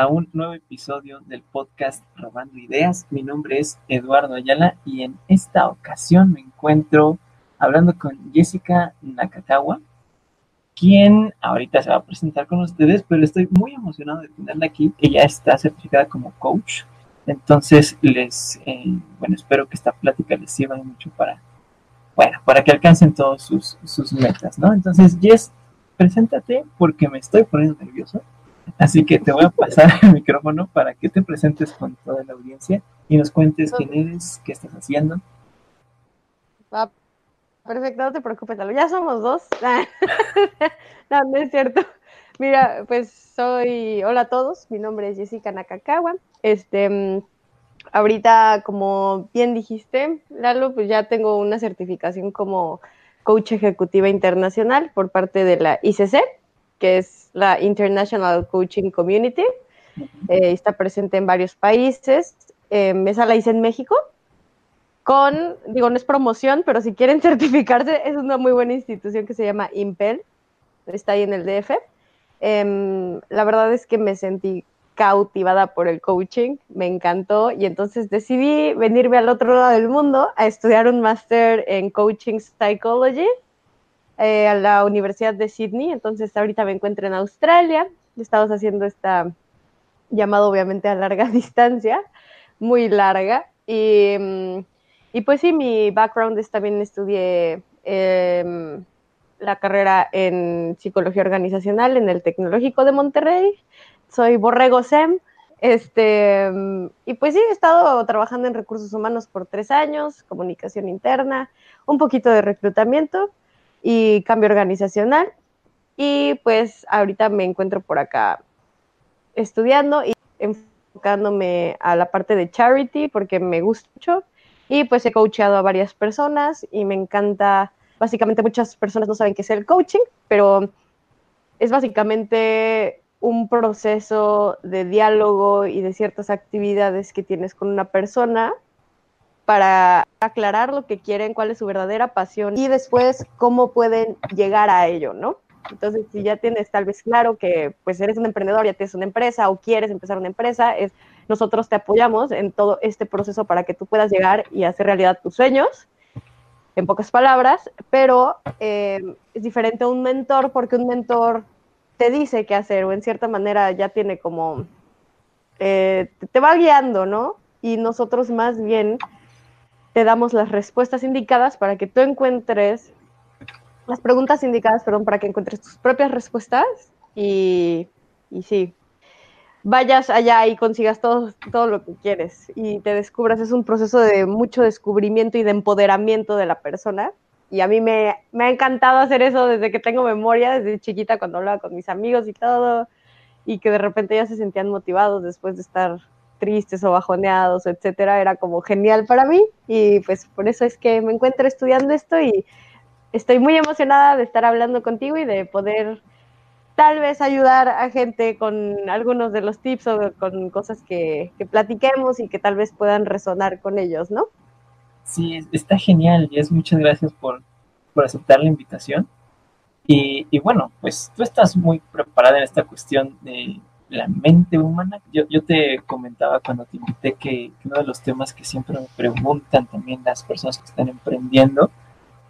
a un nuevo episodio del podcast Robando Ideas. Mi nombre es Eduardo Ayala y en esta ocasión me encuentro hablando con Jessica Nakatawa, quien ahorita se va a presentar con ustedes, pero estoy muy emocionado de tenerla aquí. Ella está certificada como coach. Entonces, les, eh, bueno, espero que esta plática les sirva mucho para, bueno, para que alcancen todos sus, sus metas, ¿no? Entonces, Jess, preséntate porque me estoy poniendo nervioso. Así que te voy a pasar el micrófono para que te presentes con toda la audiencia y nos cuentes quién eres, qué estás haciendo. Va, perfecto, no te preocupes, ya somos dos. no, no es cierto. Mira, pues soy, hola a todos, mi nombre es Jessica Nakakawa. Este, mm, ahorita, como bien dijiste, Lalo, pues ya tengo una certificación como coach ejecutiva internacional por parte de la ICC, que es la International Coaching Community. Eh, está presente en varios países. Eh, esa la hice en México. Con, digo, no es promoción, pero si quieren certificarse, es una muy buena institución que se llama Impel. Está ahí en el DF. Em, la verdad es que me sentí cautivada por el coaching, me encantó y entonces decidí venirme al otro lado del mundo a estudiar un máster en Coaching Psychology eh, a la Universidad de Sydney. Entonces ahorita me encuentro en Australia, estamos haciendo esta llamada obviamente a larga distancia, muy larga. Y, mm, y pues sí, mi background es también estudié em, la carrera en psicología organizacional en el Tecnológico de Monterrey soy Borrego Sem. Este, y pues sí, he estado trabajando en recursos humanos por tres años, comunicación interna, un poquito de reclutamiento y cambio organizacional. Y pues ahorita me encuentro por acá estudiando y enfocándome a la parte de charity porque me gusta mucho. Y pues he coachado a varias personas y me encanta, básicamente muchas personas no saben qué es el coaching, pero es básicamente un proceso de diálogo y de ciertas actividades que tienes con una persona para aclarar lo que quieren, cuál es su verdadera pasión y después cómo pueden llegar a ello, ¿no? Entonces, si ya tienes tal vez claro que pues eres un emprendedor, ya tienes una empresa o quieres empezar una empresa, es nosotros te apoyamos en todo este proceso para que tú puedas llegar y hacer realidad tus sueños, en pocas palabras, pero eh, es diferente a un mentor porque un mentor te dice qué hacer o en cierta manera ya tiene como, eh, te va guiando, ¿no? Y nosotros más bien te damos las respuestas indicadas para que tú encuentres, las preguntas indicadas, perdón, para que encuentres tus propias respuestas y, y sí, vayas allá y consigas todo, todo lo que quieres y te descubras. Es un proceso de mucho descubrimiento y de empoderamiento de la persona y a mí me, me, ha encantado hacer eso desde que tengo memoria, desde chiquita cuando hablaba con mis amigos y todo, y que de repente ya se sentían motivados después de estar tristes o bajoneados, etcétera, era como genial para mí y pues por eso es que me encuentro estudiando esto y estoy muy emocionada de estar hablando contigo y de poder tal vez ayudar a gente con algunos de los tips o con cosas que, que platiquemos y que tal vez puedan resonar con ellos, ¿no? Sí, está genial, y es muchas gracias por, aceptar la invitación. Y, bueno, pues tú estás muy preparada en esta cuestión de la mente humana. Yo, yo te comentaba cuando te invité que, uno de los temas que siempre me preguntan también las personas que están emprendiendo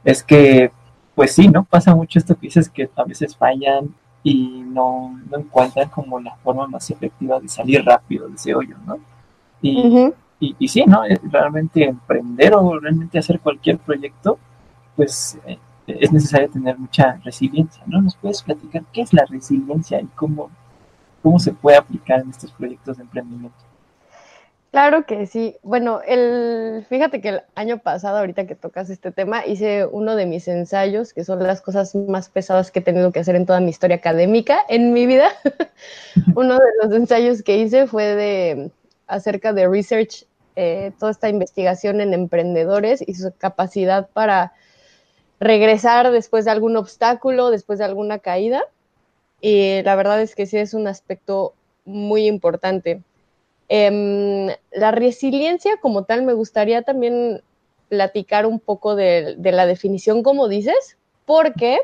es que, pues sí, ¿no? Pasa mucho esto que dices que a veces fallan y no, no encuentran como la forma más efectiva de salir rápido de ese hoyo, ¿no? Y, y, y sí, ¿no? Eh, realmente emprender o realmente hacer cualquier proyecto, pues eh, es necesario tener mucha resiliencia, ¿no? ¿Nos puedes platicar qué es la resiliencia y cómo, cómo se puede aplicar en estos proyectos de emprendimiento? Claro que sí. Bueno, el, fíjate que el año pasado, ahorita que tocas este tema, hice uno de mis ensayos, que son las cosas más pesadas que he tenido que hacer en toda mi historia académica en mi vida. uno de los ensayos que hice fue de acerca de research eh, toda esta investigación en emprendedores y su capacidad para regresar después de algún obstáculo, después de alguna caída. Y la verdad es que sí es un aspecto muy importante. Em, la resiliencia como tal, me gustaría también platicar un poco de, la definición, como dices, porque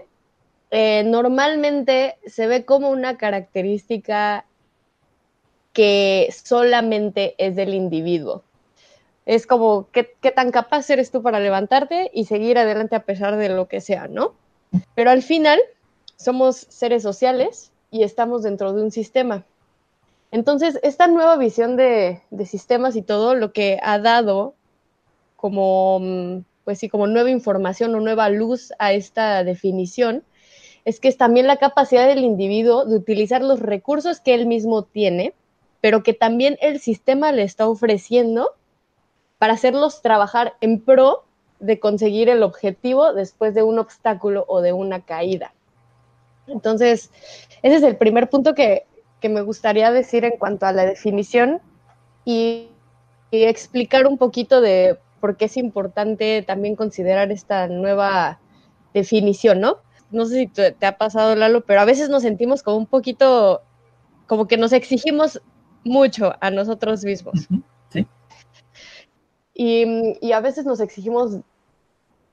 eh, normalmente se ve como una característica que solamente es del individuo. Es como, ¿qué, ¿qué, tan capaz eres tú para levantarte y seguir adelante a pesar de lo que sea, ¿no? Pero al final somos seres sociales y estamos dentro de un sistema. Entonces, esta nueva visión de, sistemas y todo lo que ha dado como, mm, pues sí, como nueva información o nueva luz a esta definición, es que es también la capacidad del individuo de utilizar los recursos que él mismo tiene, pero que también el sistema le está ofreciendo para hacerlos trabajar en pro de conseguir el objetivo después de un obstáculo o de una caída. Entonces, ese es el primer punto que, me gustaría decir en cuanto a la definición y, explicar un poquito de por qué es importante también considerar esta nueva definición, ¿no? No sé si te, ha pasado, Lalo, pero a veces nos sentimos como un poquito, como que nos exigimos mucho a nosotros mismos. Sí. Y, y, a veces nos exigimos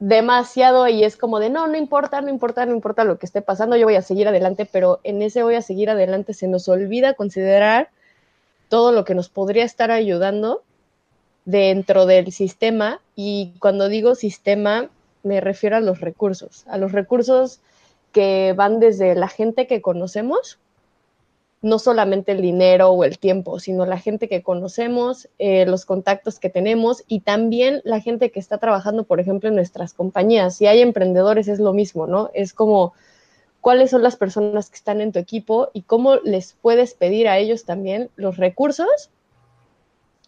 demasiado y es como de no, no importa, no importa, no importa lo que esté pasando, yo voy a seguir adelante, pero en ese voy a seguir adelante se nos olvida considerar todo lo que nos podría estar ayudando dentro del sistema. Y cuando digo sistema me refiero a los recursos, a los recursos que van desde la gente que conocemos no solamente el dinero o el tiempo, sino la gente que conocemos, eh, los contactos que tenemos y también la gente que está trabajando, por ejemplo, en nuestras compañías. Si hay emprendedores es lo mismo, ¿no? Es como cuáles son las personas que están en tu equipo y cómo les puedes pedir a ellos también los recursos.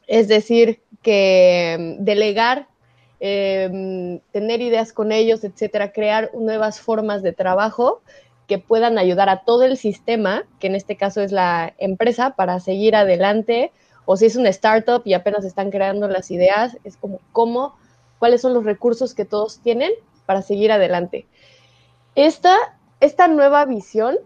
Es decir, que mm, delegar, em, tener ideas con ellos, etcétera, crear nuevas formas de trabajo que puedan ayudar a todo el sistema, que en este caso es la empresa, para seguir adelante, o si es una startup y apenas están creando las ideas, es como cómo, cuáles son los recursos que todos tienen para seguir adelante. Esta, esta nueva visión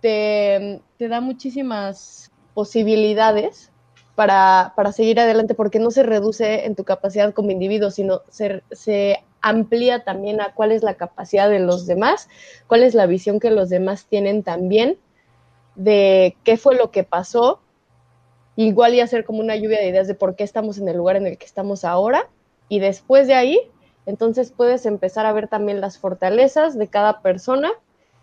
te, te da muchísimas posibilidades para, para, seguir adelante porque no se reduce en tu capacidad como individuo, sino se, se amplía también a cuál es la capacidad de los demás, cuál es la visión que los demás tienen también de qué fue lo que pasó, igual y hacer como una lluvia de ideas de por qué estamos en el lugar en el que estamos ahora, y después de ahí, entonces puedes empezar a ver también las fortalezas de cada persona,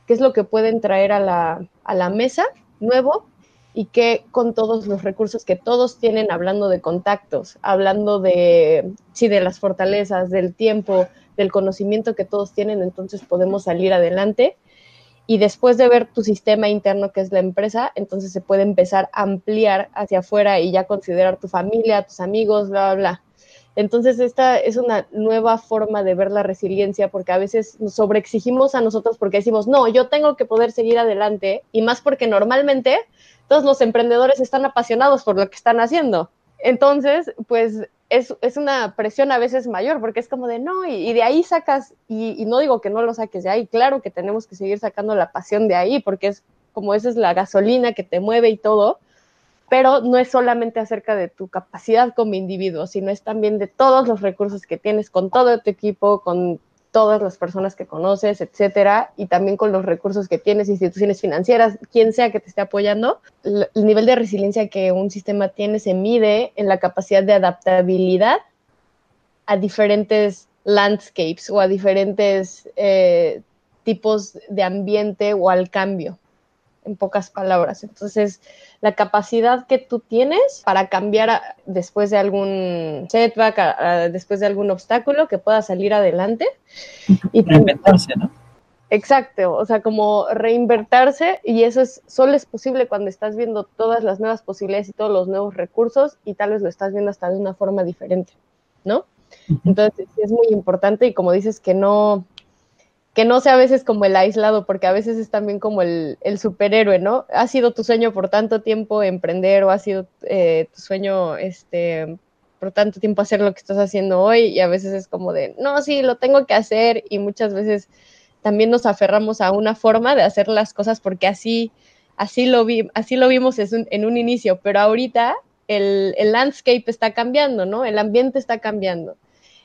qué es lo que pueden traer a la, a la mesa nuevo y que con todos los recursos que todos tienen, hablando de contactos, hablando de, sí, de las fortalezas, del tiempo, del conocimiento que todos tienen, entonces podemos salir adelante. Y después de ver tu sistema interno, que es la empresa, entonces se puede empezar a ampliar hacia afuera y ya considerar tu familia, tus amigos, bla, bla, bla. Entonces, esta es una nueva forma de ver la resiliencia, porque a veces nos sobreexigimos a nosotros porque decimos, no, yo tengo que poder seguir adelante, y más porque normalmente todos los emprendedores están apasionados por lo que están haciendo. Entonces, pues es, es una presión a veces mayor, porque es como de, no, y, de ahí sacas, y, y no digo que no lo saques de ahí, claro que tenemos que seguir sacando la pasión de ahí, porque es como esa es la gasolina que te mueve y todo, pero no es solamente acerca de tu capacidad como individuo, sino es también de todos los recursos que tienes con todo tu equipo, con todas las personas que conoces, etcétera, y también con los recursos que tienes, instituciones financieras, quien sea que te esté apoyando. El nivel de resiliencia que un sistema tiene se mide en la capacidad de adaptabilidad a diferentes landscapes o a diferentes eh, tipos de ambiente o al cambio en pocas palabras. Entonces, la capacidad que tú tienes para cambiar después de algún setback, después de algún obstáculo, que pueda salir adelante. Y reinventarse, ¿no? Exacto, o sea, como reinvertirse y eso es solo es posible cuando estás viendo todas las nuevas posibilidades y todos los nuevos recursos y tal vez lo estás viendo hasta de una forma diferente, ¿no? Entonces, es muy importante y como dices que no, que no sea a veces como el aislado, porque a veces es también como el, superhéroe, ¿no? Ha sido tu sueño por tanto tiempo emprender o ha sido eh, tu sueño este, por tanto tiempo hacer lo que estás haciendo hoy y a veces es como de, no, sí, lo tengo que hacer y muchas veces también nos aferramos a una forma de hacer las cosas porque así, así, lo, vi, así lo vimos en un inicio, pero ahorita el, el landscape está cambiando, ¿no? El ambiente está cambiando.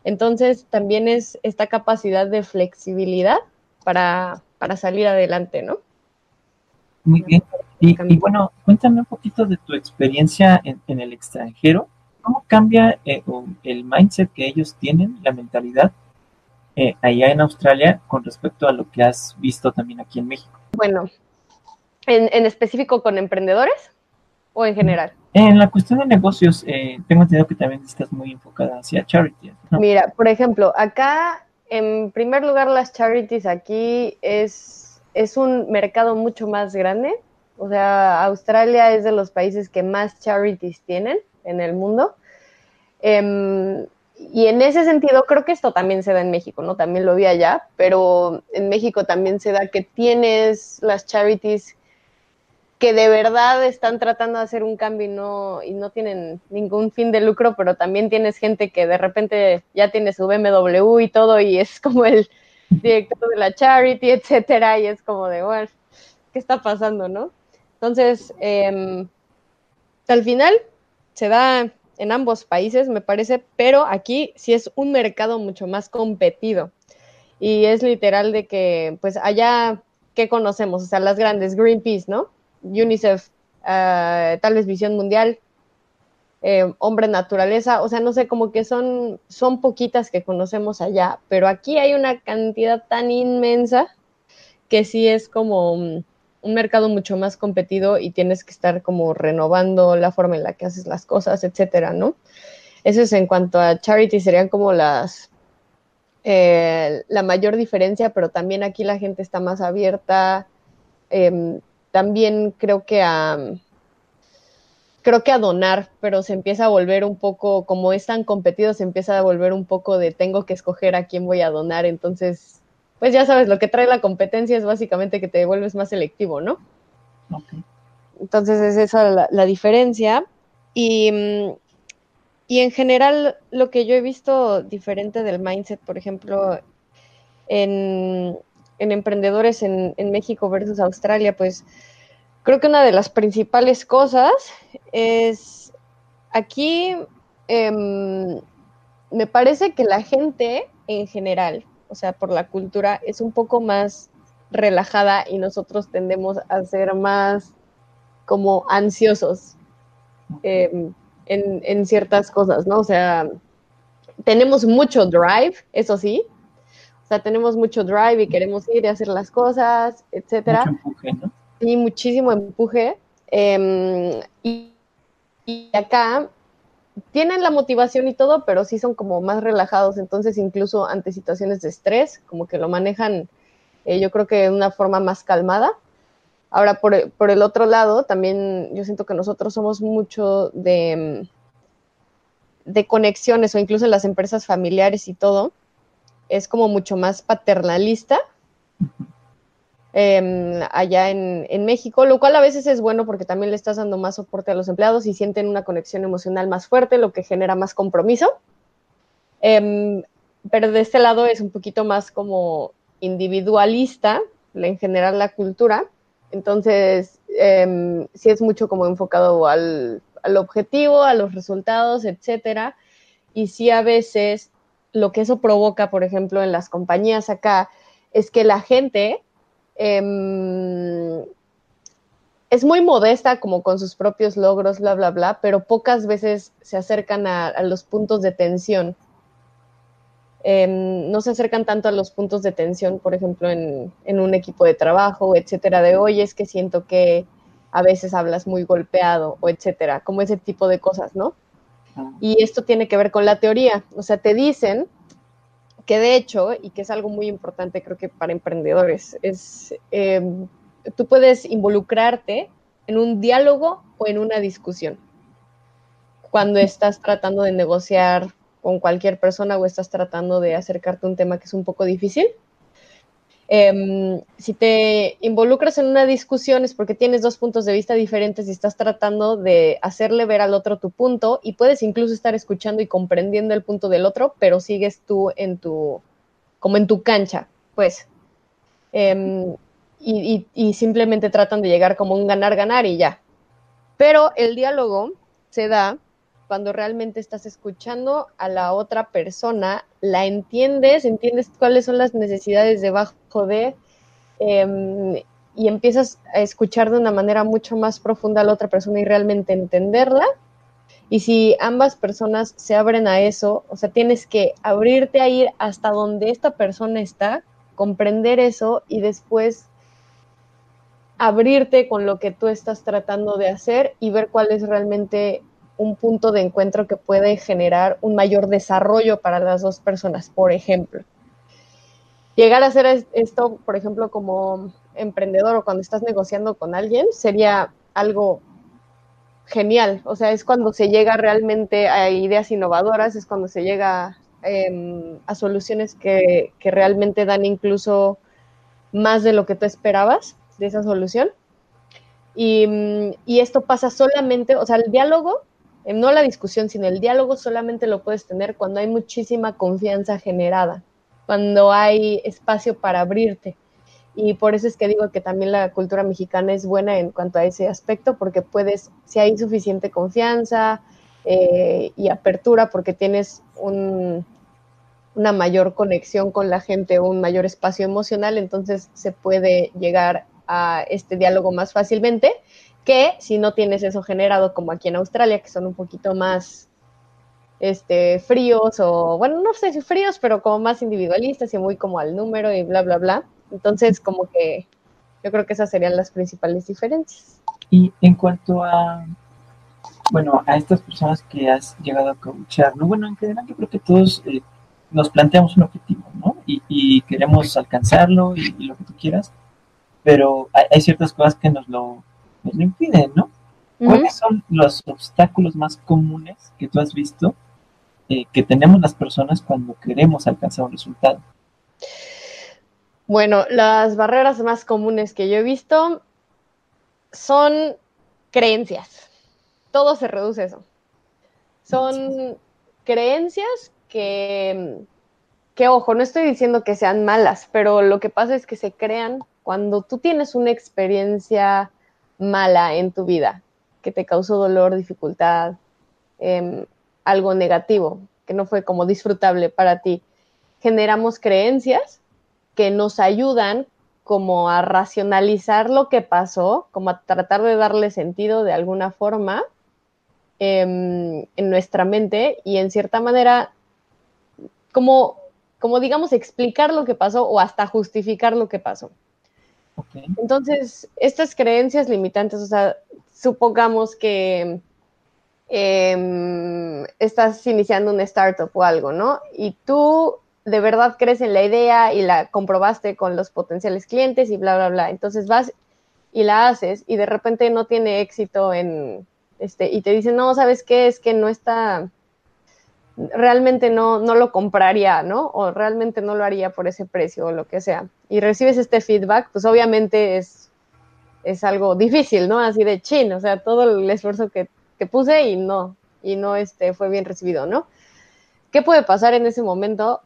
Entonces, también es esta capacidad de flexibilidad para, salir adelante, ¿no? Muy bien. Y, bueno, cuéntame un poquito de tu experiencia en, el extranjero. ¿Cómo cambia eh, el mindset que ellos tienen, la mentalidad eh, allá en Australia con respecto a lo que has visto también aquí en México? Bueno, ¿en, específico con emprendedores o en general? En la cuestión de negocios, eh, tengo entendido que también estás muy enfocada hacia charity. Mira, por ejemplo, acá, en primer lugar, las charities aquí es, es un mercado mucho más grande o sea, Australia es de los países que más charities tienen en el mundo. Em, y en ese sentido, creo que esto también se da en México, ¿no? También lo vi allá, pero en México también se da que tienes las charities que de verdad están tratando de hacer un cambio y no, y no tienen ningún fin de lucro, pero también tienes gente que de repente ya tiene su BMW y todo y es como el director de la charity, etcétera, y es como de, bueno, ¿qué está pasando, no? Entonces, em, al final se da en ambos países, me parece, pero aquí sí es un mercado mucho más competido. Y es literal de que, pues allá, ¿qué conocemos? O sea, las grandes, Greenpeace, ¿no? UNICEF, uh, tal vez Visión Mundial, eh, Hombre Naturaleza, o sea, no sé, como que son, son poquitas que conocemos allá, pero aquí hay una cantidad tan inmensa que sí es como un mercado mucho más competido y tienes que estar como renovando la forma en la que haces las cosas, etcétera, ¿no? Eso es en cuanto a charity, serían como las eh, la mayor diferencia, pero también aquí la gente está más abierta. Em, también creo que a creo que a donar, pero se empieza a volver un poco, como es tan competido, se empieza a volver un poco de tengo que escoger a quién voy a donar, entonces pues ya sabes, lo que trae la competencia es básicamente que te vuelves más selectivo, ¿no? Entonces es esa la, diferencia. Y, y, en general, lo que yo he visto diferente del mindset, por ejemplo, en, emprendedores en, México versus Australia, pues creo que una de las principales cosas es aquí, em, me parece que la gente en general, o sea, por la cultura, es un poco más relajada y nosotros tendemos a ser más como ansiosos em, en, ciertas cosas, ¿no? O sea, tenemos mucho drive, eso sí. O sea, tenemos mucho drive y queremos ir y hacer las cosas, etcétera. Mucho empuje, ¿no? Sí, muchísimo empuje. Em, y, y acá tienen la motivación y todo, pero sí son como más relajados, entonces incluso ante situaciones de estrés, como que lo manejan, eh, yo creo que de una forma más calmada. Ahora, por, el otro lado, también yo siento que nosotros somos mucho de, de conexiones o incluso en las empresas familiares y todo, es como mucho más paternalista Em, allá en, México, lo cual a veces es bueno porque también le estás dando más soporte a los empleados y sienten una conexión emocional más fuerte, lo que genera más compromiso. Em, pero de este lado es un poquito más como individualista, en general la cultura. Entonces, eh, sí es mucho como enfocado al, al objetivo, a los resultados, etcétera. Y sí a veces lo que eso provoca, por ejemplo, en las compañías acá, es que la gente Em, es muy modesta como con sus propios logros, bla, bla, bla, pero pocas veces se acercan a, los puntos de tensión. Em, no se acercan tanto a los puntos de tensión, por ejemplo, en, un equipo de trabajo, etcétera, de hoy es que siento que a veces hablas muy golpeado, o etcétera, como ese tipo de cosas, ¿no? Y esto tiene que ver con la teoría, o sea, te dicen que de hecho, y que es algo muy importante creo que para emprendedores, es em, tú puedes involucrarte en un diálogo o en una discusión. Cuando estás tratando de negociar con cualquier persona o estás tratando de acercarte a un tema que es un poco difícil, Em, si te involucras en una discusión es porque tienes dos puntos de vista diferentes y estás tratando de hacerle ver al otro tu punto y puedes incluso estar escuchando y comprendiendo el punto del otro, pero sigues tú en tu, como en tu cancha, pues. Em, y, y simplemente tratan de llegar como un ganar-ganar y ya. Pero el diálogo se da cuando realmente estás escuchando a la otra persona, la entiendes, entiendes cuáles son las necesidades debajo de, em, y empiezas a escuchar de una manera mucho más profunda a la otra persona y realmente entenderla. Y si ambas personas se abren a eso, o sea, tienes que abrirte a ir hasta donde esta persona está, comprender eso y después abrirte con lo que tú estás tratando de hacer y ver cuál es realmente un punto de encuentro que puede generar un mayor desarrollo para las dos personas, por ejemplo. Llegar a hacer esto, por ejemplo, como emprendedor o cuando estás negociando con alguien, sería algo genial. O sea, es cuando se llega realmente a ideas innovadoras, es cuando se llega em, a soluciones que, que realmente dan incluso más de lo que tú esperabas de esa solución. Y, esto pasa solamente, o sea, el diálogo, no la discusión, sino el diálogo solamente lo puedes tener cuando hay muchísima confianza generada, cuando hay espacio para abrirte. Y por eso es que digo que también la cultura mexicana es buena en cuanto a ese aspecto, porque puedes, si hay suficiente confianza eh, y apertura, porque tienes un, una mayor conexión con la gente, un mayor espacio emocional, entonces se puede llegar a este diálogo más fácilmente que si no tienes eso generado como aquí en Australia, que son un poquito más este, fríos o, bueno, no sé si fríos, pero como más individualistas y muy como al número y bla, bla, bla. Entonces, como que yo creo que esas serían las principales diferencias. Y en cuanto a, bueno, a estas personas que has llegado a coachar, ¿no? Bueno, en general yo creo que todos eh, nos planteamos un objetivo, ¿no? Y, queremos alcanzarlo y, lo que tú quieras pero hay, ciertas cosas que nos lo, impiden, ¿no? ¿Cuáles son los obstáculos más comunes que tú has visto eh, que tenemos las personas cuando queremos alcanzar un resultado? Bueno, las barreras más comunes que yo he visto son creencias. Todo se reduce a eso. Son creencias que, que, ojo, no estoy diciendo que sean malas, pero lo que pasa es que se crean cuando tú tienes una experiencia mala en tu vida, que te causó dolor, dificultad, em, algo negativo, que no fue como disfrutable para ti, generamos creencias que nos ayudan como a racionalizar lo que pasó, como a tratar de darle sentido de alguna forma em, en nuestra mente y en cierta manera como, como digamos explicar lo que pasó o hasta justificar lo que pasó. Entonces, estas creencias limitantes, o sea, supongamos que em, estás iniciando un startup o algo, ¿no? Y tú de verdad crees en la idea y la comprobaste con los potenciales clientes y bla, bla, bla. Entonces vas y la haces y de repente no tiene éxito en, este, y te dicen, no, ¿sabes qué? Es que no está, realmente no, no lo compraría, ¿no? O realmente no lo haría por ese precio o lo que sea. Y recibes este feedback, pues obviamente es, es algo difícil, ¿no? Así de chin, o sea, todo el esfuerzo que, que puse y no, y no este, fue bien recibido, ¿no? ¿Qué puede pasar en ese momento?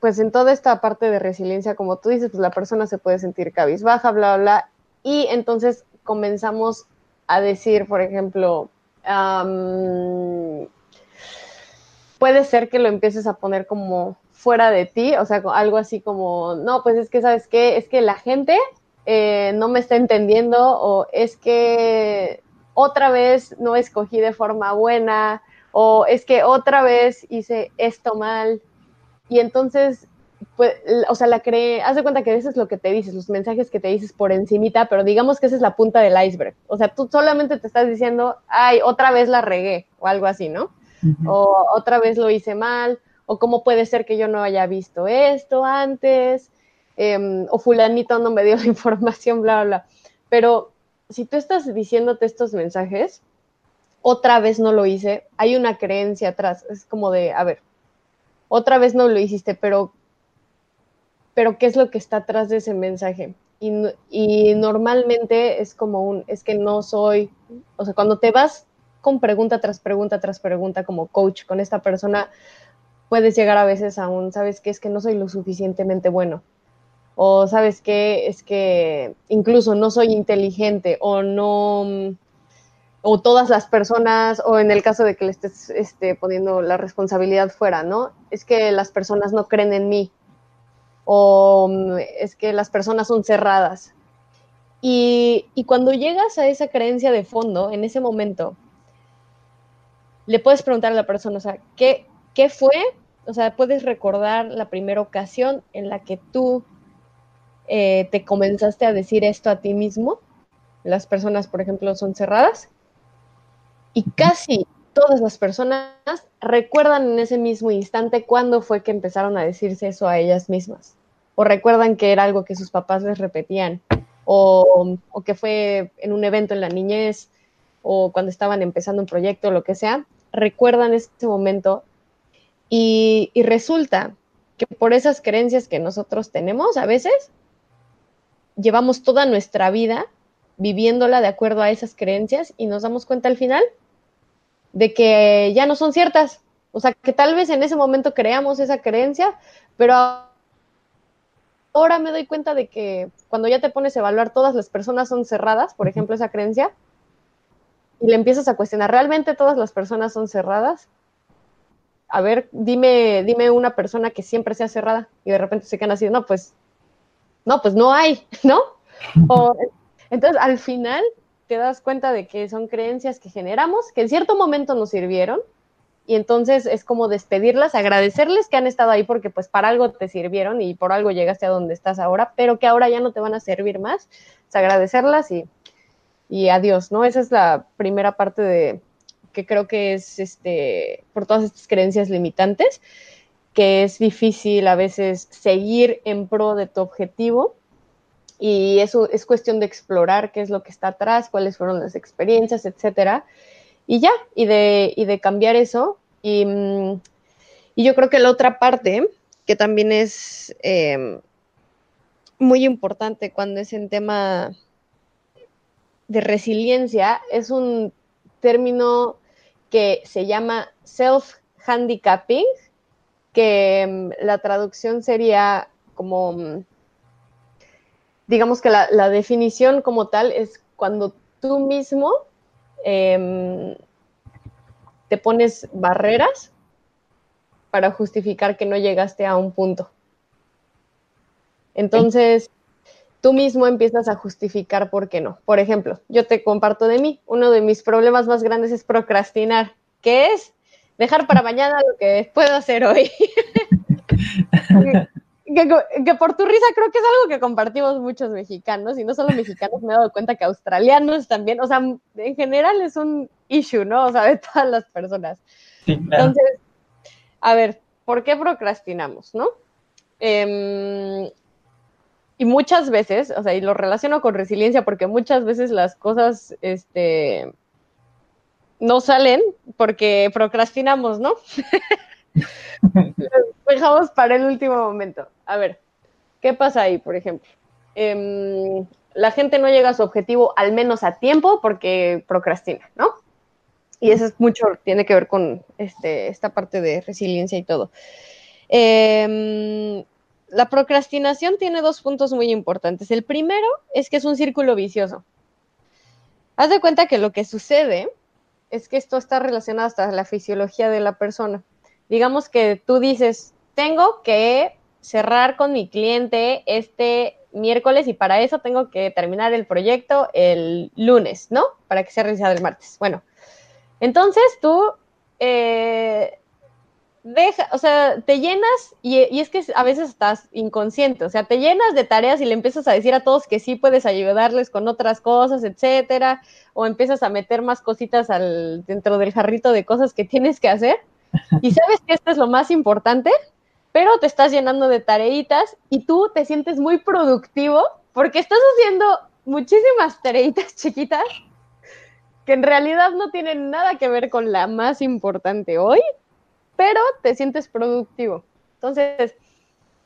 Pues en toda esta parte de resiliencia, como tú dices, pues la persona se puede sentir cabizbaja, bla, bla, bla, y entonces comenzamos a decir, por ejemplo, puede ser que lo empieces a poner como fuera de ti, o sea, algo así como, no, pues es que, ¿sabes qué? Es que la gente eh, no me está entendiendo o es que otra vez no escogí de forma buena o es que otra vez hice esto mal. Y entonces, pues, o sea, la cree, haz de cuenta que eso es lo que te dices, los mensajes que te dices por encimita, pero digamos que esa es la punta del iceberg. O sea, tú solamente te estás diciendo, ay, otra vez la regué o algo así, ¿no? O otra vez lo hice mal, o cómo puede ser que yo no haya visto esto antes, em, o fulanito no me dio la información, bla, bla. Pero si tú estás diciéndote estos mensajes, otra vez no lo hice, hay una creencia atrás, es como de, a ver, otra vez no lo hiciste, pero, pero ¿qué es lo que está atrás de ese mensaje? Y, y normalmente es como un, es que no soy, o sea, cuando te vas con pregunta tras pregunta tras pregunta como coach con esta persona, puedes llegar a veces a un, ¿sabes qué? Es que no soy lo suficientemente bueno. O sabes qué? Es que incluso no soy inteligente o no, o todas las personas, o en el caso de que le estés este, poniendo la responsabilidad fuera, ¿no? Es que las personas no creen en mí. O es que las personas son cerradas. Y, y cuando llegas a esa creencia de fondo, en ese momento, le puedes preguntar a la persona, o sea, ¿qué, qué fue? O sea, puedes recordar la primera ocasión en la que tú eh, te comenzaste a decir esto a ti mismo. Las personas, por ejemplo, son cerradas. Y casi todas las personas recuerdan en ese mismo instante cuándo fue que empezaron a decirse eso a ellas mismas. O recuerdan que era algo que sus papás les repetían. O, o que fue en un evento en la niñez. O cuando estaban empezando un proyecto, o lo que sea. Recuerdan ese momento. Y, resulta que por esas creencias que nosotros tenemos a veces, llevamos toda nuestra vida viviéndola de acuerdo a esas creencias y nos damos cuenta al final de que ya no son ciertas. O sea, que tal vez en ese momento creamos esa creencia, pero ahora me doy cuenta de que cuando ya te pones a evaluar todas las personas son cerradas, por ejemplo, esa creencia, y le empiezas a cuestionar, ¿realmente todas las personas son cerradas? A ver, dime, dime una persona que siempre sea cerrada y de repente se quedan así, no, pues no, pues no hay, ¿no? entonces, al final te das cuenta de que son creencias que generamos, que en cierto momento nos sirvieron, y entonces es como despedirlas, agradecerles que han estado ahí porque pues para algo te sirvieron y por algo llegaste a donde estás ahora, pero que ahora ya no te van a servir más, es agradecerlas y, y adiós, ¿no? Esa es la primera parte de que creo que es este por todas estas creencias limitantes que es difícil a veces seguir en pro de tu objetivo y eso es cuestión de explorar qué es lo que está atrás, cuáles fueron las experiencias, etcétera. Y ya, y de, de cambiar eso. Y, yo creo que la otra parte, que también es em, muy importante cuando es en tema de resiliencia, es un término que se llama self-handicapping, que mm, la traducción sería como, mm, digamos que la, definición como tal es cuando tú mismo em, te pones barreras para justificar que no llegaste a un punto. Entonces, tú mismo empiezas a justificar por qué no. Por ejemplo, yo te comparto de mí, uno de mis problemas más grandes es procrastinar. ¿Qué es? dejar para mañana lo que puedo hacer hoy. que, por tu risa creo que es algo que compartimos muchos mexicanos, y no solo mexicanos, me he dado cuenta que australianos también, o sea, en general es un issue, ¿no? O sea, de todas las personas. Entonces, a ver, ¿por qué procrastinamos, no? Em, y muchas veces, o sea, y lo relaciono con resiliencia porque muchas veces las cosas, este, no salen porque procrastinamos, ¿no? Dejamos para el último momento. A ver, ¿qué pasa ahí, por ejemplo? Em, la gente no llega a su objetivo al menos a tiempo porque procrastina, ¿no? Y eso es mucho, tiene que ver con este, esta parte de resiliencia y todo. Em, la procrastinación tiene dos puntos muy importantes. El primero es que es un círculo vicioso. Haz de cuenta que lo que sucede es que esto está relacionado hasta la fisiología de la persona. Digamos que tú dices, tengo que cerrar con mi cliente este miércoles y para eso tengo que terminar el proyecto el lunes, ¿no? Para que sea realizado el martes. Bueno, entonces tú eh, deja, o sea, te llenas y, y, es que a veces estás inconsciente, o sea, te llenas de tareas y le empiezas a decir a todos que sí puedes ayudarles con otras cosas, etcétera, o empiezas a meter más cositas al, dentro del jarrito de cosas que tienes que hacer. Y sabes que esto es lo más importante, pero te estás llenando de tareitas y tú te sientes muy productivo porque estás haciendo muchísimas tareitas chiquitas que en realidad no tienen nada que ver con la más importante hoy, pero te sientes productivo. Entonces,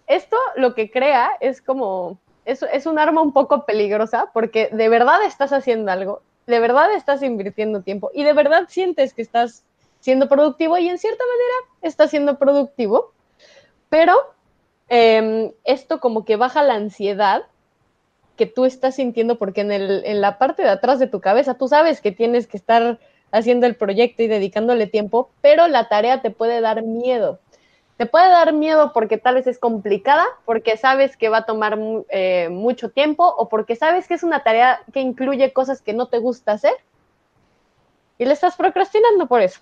esto lo que crea es como, es, es un arma un poco peligrosa porque de verdad estás haciendo algo, de verdad estás invirtiendo tiempo y de verdad sientes que estás siendo productivo y en cierta manera estás siendo productivo, pero em, esto como que baja la ansiedad que tú estás sintiendo porque en, en la parte de atrás de tu cabeza tú sabes que tienes que estar haciendo el proyecto y dedicándole tiempo, pero la tarea te puede dar miedo. Te puede dar miedo porque tal vez es complicada, porque sabes que va a tomar eh, mucho tiempo o porque sabes que es una tarea que incluye cosas que no te gusta hacer y le estás procrastinando por eso.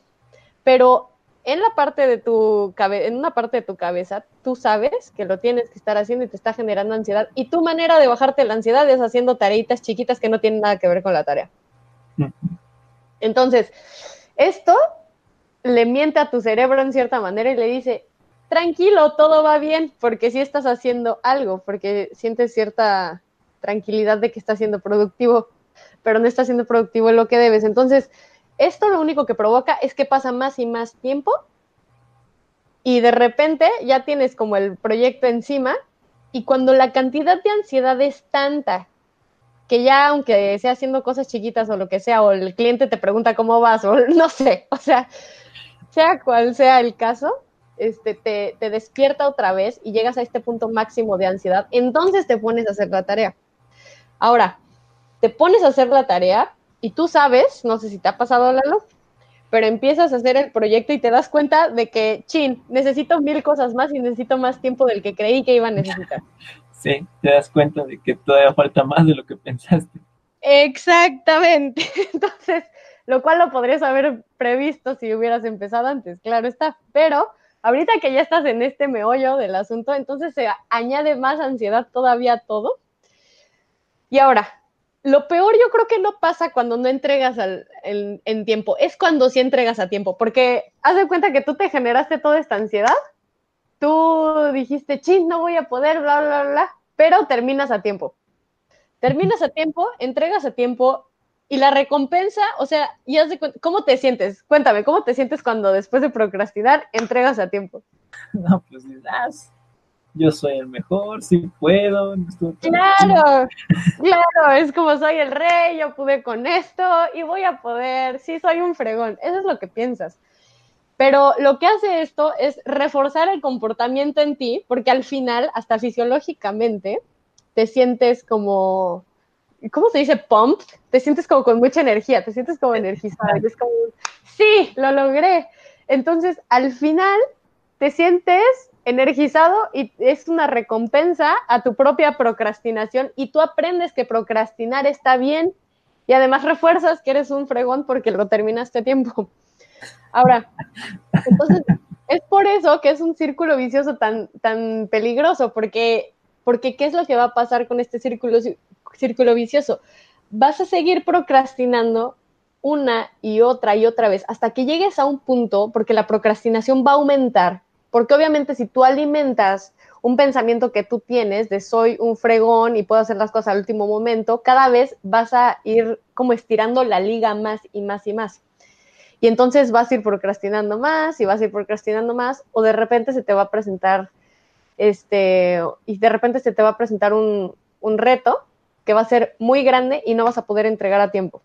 Pero en la parte de tu en una parte de tu cabeza, tú sabes que lo tienes que estar haciendo y te está generando ansiedad. Y tu manera de bajarte la ansiedad es haciendo tareitas chiquitas que no tienen nada que ver con la tarea. Entonces, esto le miente a tu cerebro en cierta manera y le dice, tranquilo, todo va bien, porque si estás haciendo algo, porque sientes cierta tranquilidad de que estás siendo productivo, pero no estás siendo productivo en lo que debes. Entonces, esto lo único que provoca es que pasa más y más tiempo y de repente ya tienes como el proyecto encima y cuando la cantidad de ansiedad es tanta que ya aunque sea haciendo cosas chiquitas o lo que sea, o el cliente te pregunta cómo vas, o no sé, o sea, sea cual sea el caso, este, te, te despierta otra vez y llegas a este punto máximo de ansiedad, entonces te pones a hacer la tarea. Ahora, te pones a hacer la tarea y tú sabes, no sé si te ha pasado, Lalo, pero empiezas a hacer el proyecto y te das cuenta de que, chin, necesito mil cosas más y necesito más tiempo del que creí que iba a necesitar. Sí, te das cuenta de que todavía falta más de lo que pensaste. Exactamente. Entonces, lo cual lo podrías haber previsto si hubieras empezado antes, claro está. Pero ahorita que ya estás en este meollo del asunto, entonces se añade más ansiedad todavía a todo. Y ahora, lo peor yo creo que no pasa cuando no entregas en, tiempo, es cuando sí entregas a tiempo, porque haz de cuenta que tú te generaste toda esta ansiedad, tú dijiste, ching, no voy a poder, bla, bla, bla, pero terminas a tiempo. Terminas a tiempo, entregas a tiempo y la recompensa, o sea, y haz de ¿cómo te sientes? Cuéntame, ¿cómo te sientes cuando después de procrastinar entregas a tiempo? No, pues yo soy el mejor, sí puedo. claro, claro, es como soy el rey, yo pude con esto y voy a poder, sí, soy un fregón, eso es lo que piensas. Pero lo que hace esto es reforzar el comportamiento en ti, porque al final, hasta fisiológicamente, te sientes como, ¿cómo se dice? Pumped, te sientes como con mucha energía, te sientes como energizado, es como, sí, lo logré. Entonces, al final, te sientes energizado y es una recompensa a tu propia procrastinación y tú aprendes que procrastinar está bien y además refuerzas que eres un fregón porque lo terminaste a tiempo. Ahora, entonces es por eso que es un círculo vicioso tan, tan peligroso, porque, porque ¿qué es lo que va a pasar con este círculo, círculo vicioso? Vas a seguir procrastinando una y otra y otra vez hasta que llegues a un punto, porque la procrastinación va a aumentar porque obviamente si tú alimentas un pensamiento que tú tienes de soy un fregón y puedo hacer las cosas al último momento, cada vez vas a ir como estirando la liga más y más y más. Y entonces vas a ir procrastinando más y vas a ir procrastinando más o de repente se te va a presentar este, y de repente se te va a presentar un, un reto que va a ser muy grande y no vas a poder entregar a tiempo.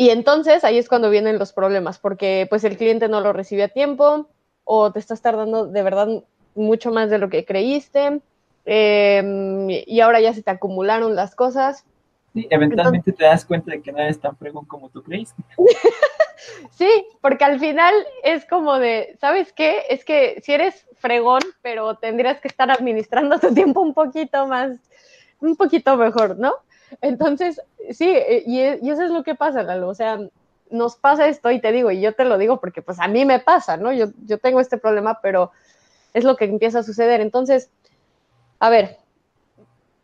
Y entonces ahí es cuando vienen los problemas, porque pues el cliente no lo recibe a tiempo o te estás tardando de verdad mucho más de lo que creíste em, y ahora ya se te acumularon las cosas. Sí, eventualmente te das cuenta de que no eres tan fregón como tú creíste. sí, porque al final es como de, ¿sabes qué? Es que si eres fregón, pero tendrías que estar administrando tu tiempo un poquito más, un poquito mejor, ¿no? Entonces, sí, e, y, eso es lo que pasa, Lalo. O sea, nos pasa esto y te digo, y yo te lo digo porque pues a mí me pasa, ¿no? Yo, yo tengo este problema, pero es lo que empieza a suceder. Entonces, a ver,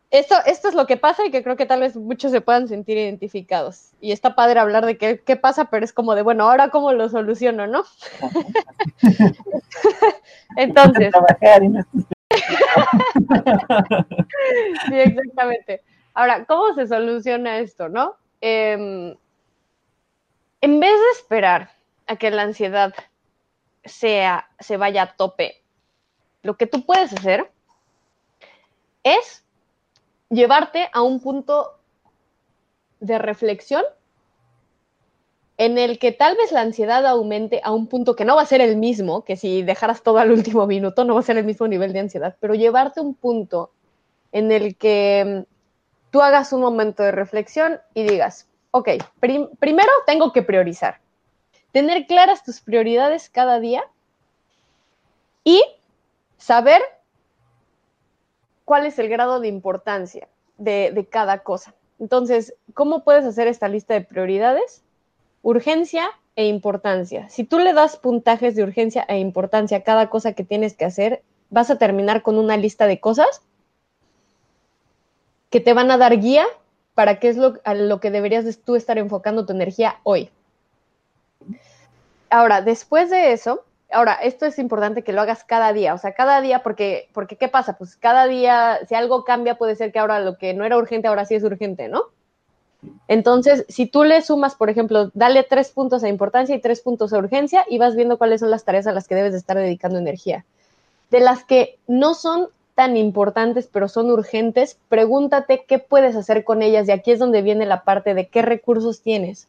esto, esto es lo que pasa y que creo que tal vez muchos se puedan sentir identificados. Y está padre hablar de qué, qué pasa, pero es como de, bueno, ahora cómo lo soluciono, ¿no? Entonces. sí, exactamente. Ahora, ¿cómo se soluciona esto, no? Em, en vez de esperar a que la ansiedad sea, se vaya a tope, lo que tú puedes hacer es llevarte a un punto de reflexión en el que tal vez la ansiedad aumente a un punto que no va a ser el mismo, que si dejaras todo al último minuto no va a ser el mismo nivel de ansiedad, pero llevarte a un punto en el que tú hagas un momento de reflexión y digas, ok, primero tengo que priorizar. Tener claras tus prioridades cada día y saber cuál es el grado de importancia de, cada cosa. Entonces, ¿cómo puedes hacer esta lista de prioridades? Urgencia e importancia. Si tú le das puntajes de urgencia e importancia a cada cosa que tienes que hacer, vas a terminar con una lista de cosas que te van a dar guía para qué es lo que deberías tú estar enfocando tu energía hoy. Ahora, después de eso, ahora, esto es importante que lo hagas cada día, o sea, cada día, porque, porque ¿qué pasa? Pues cada día, si algo cambia, puede ser que ahora lo que no era urgente, ahora sí es urgente, ¿no? Entonces, si tú le sumas, por ejemplo, dale tres puntos a importancia y tres puntos a urgencia y vas viendo cuáles son las tareas a las que debes de estar dedicando energía. De las que no son tan importantes, pero son urgentes, pregúntate qué puedes hacer con ellas y aquí es donde viene la parte de qué recursos tienes.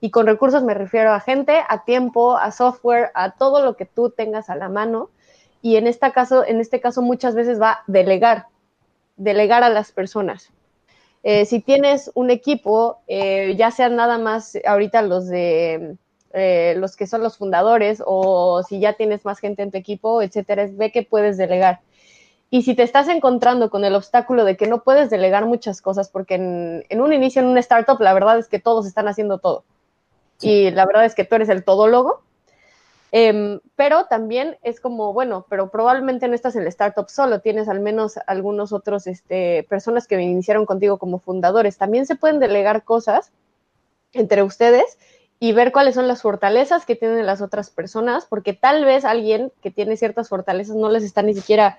Y con recursos me refiero a gente, a tiempo, a software, a todo lo que tú tengas a la mano. Y en este caso, en este caso muchas veces va a delegar, delegar a las personas. Eh, si tienes un equipo, eh, ya sean nada más ahorita los de eh, los que son los fundadores o si ya tienes más gente en tu equipo, etcétera, ve que puedes delegar. Y si te estás encontrando con el obstáculo de que no puedes delegar muchas cosas, porque en, un inicio en una startup la verdad es que todos están haciendo todo. Y la verdad es que tú eres el todólogo. Eh, pero también es como, bueno, pero probablemente no estás en la startup solo, tienes al menos algunos otros este, personas que iniciaron contigo como fundadores. También se pueden delegar cosas entre ustedes y ver cuáles son las fortalezas que tienen las otras personas, porque tal vez alguien que tiene ciertas fortalezas no les está ni siquiera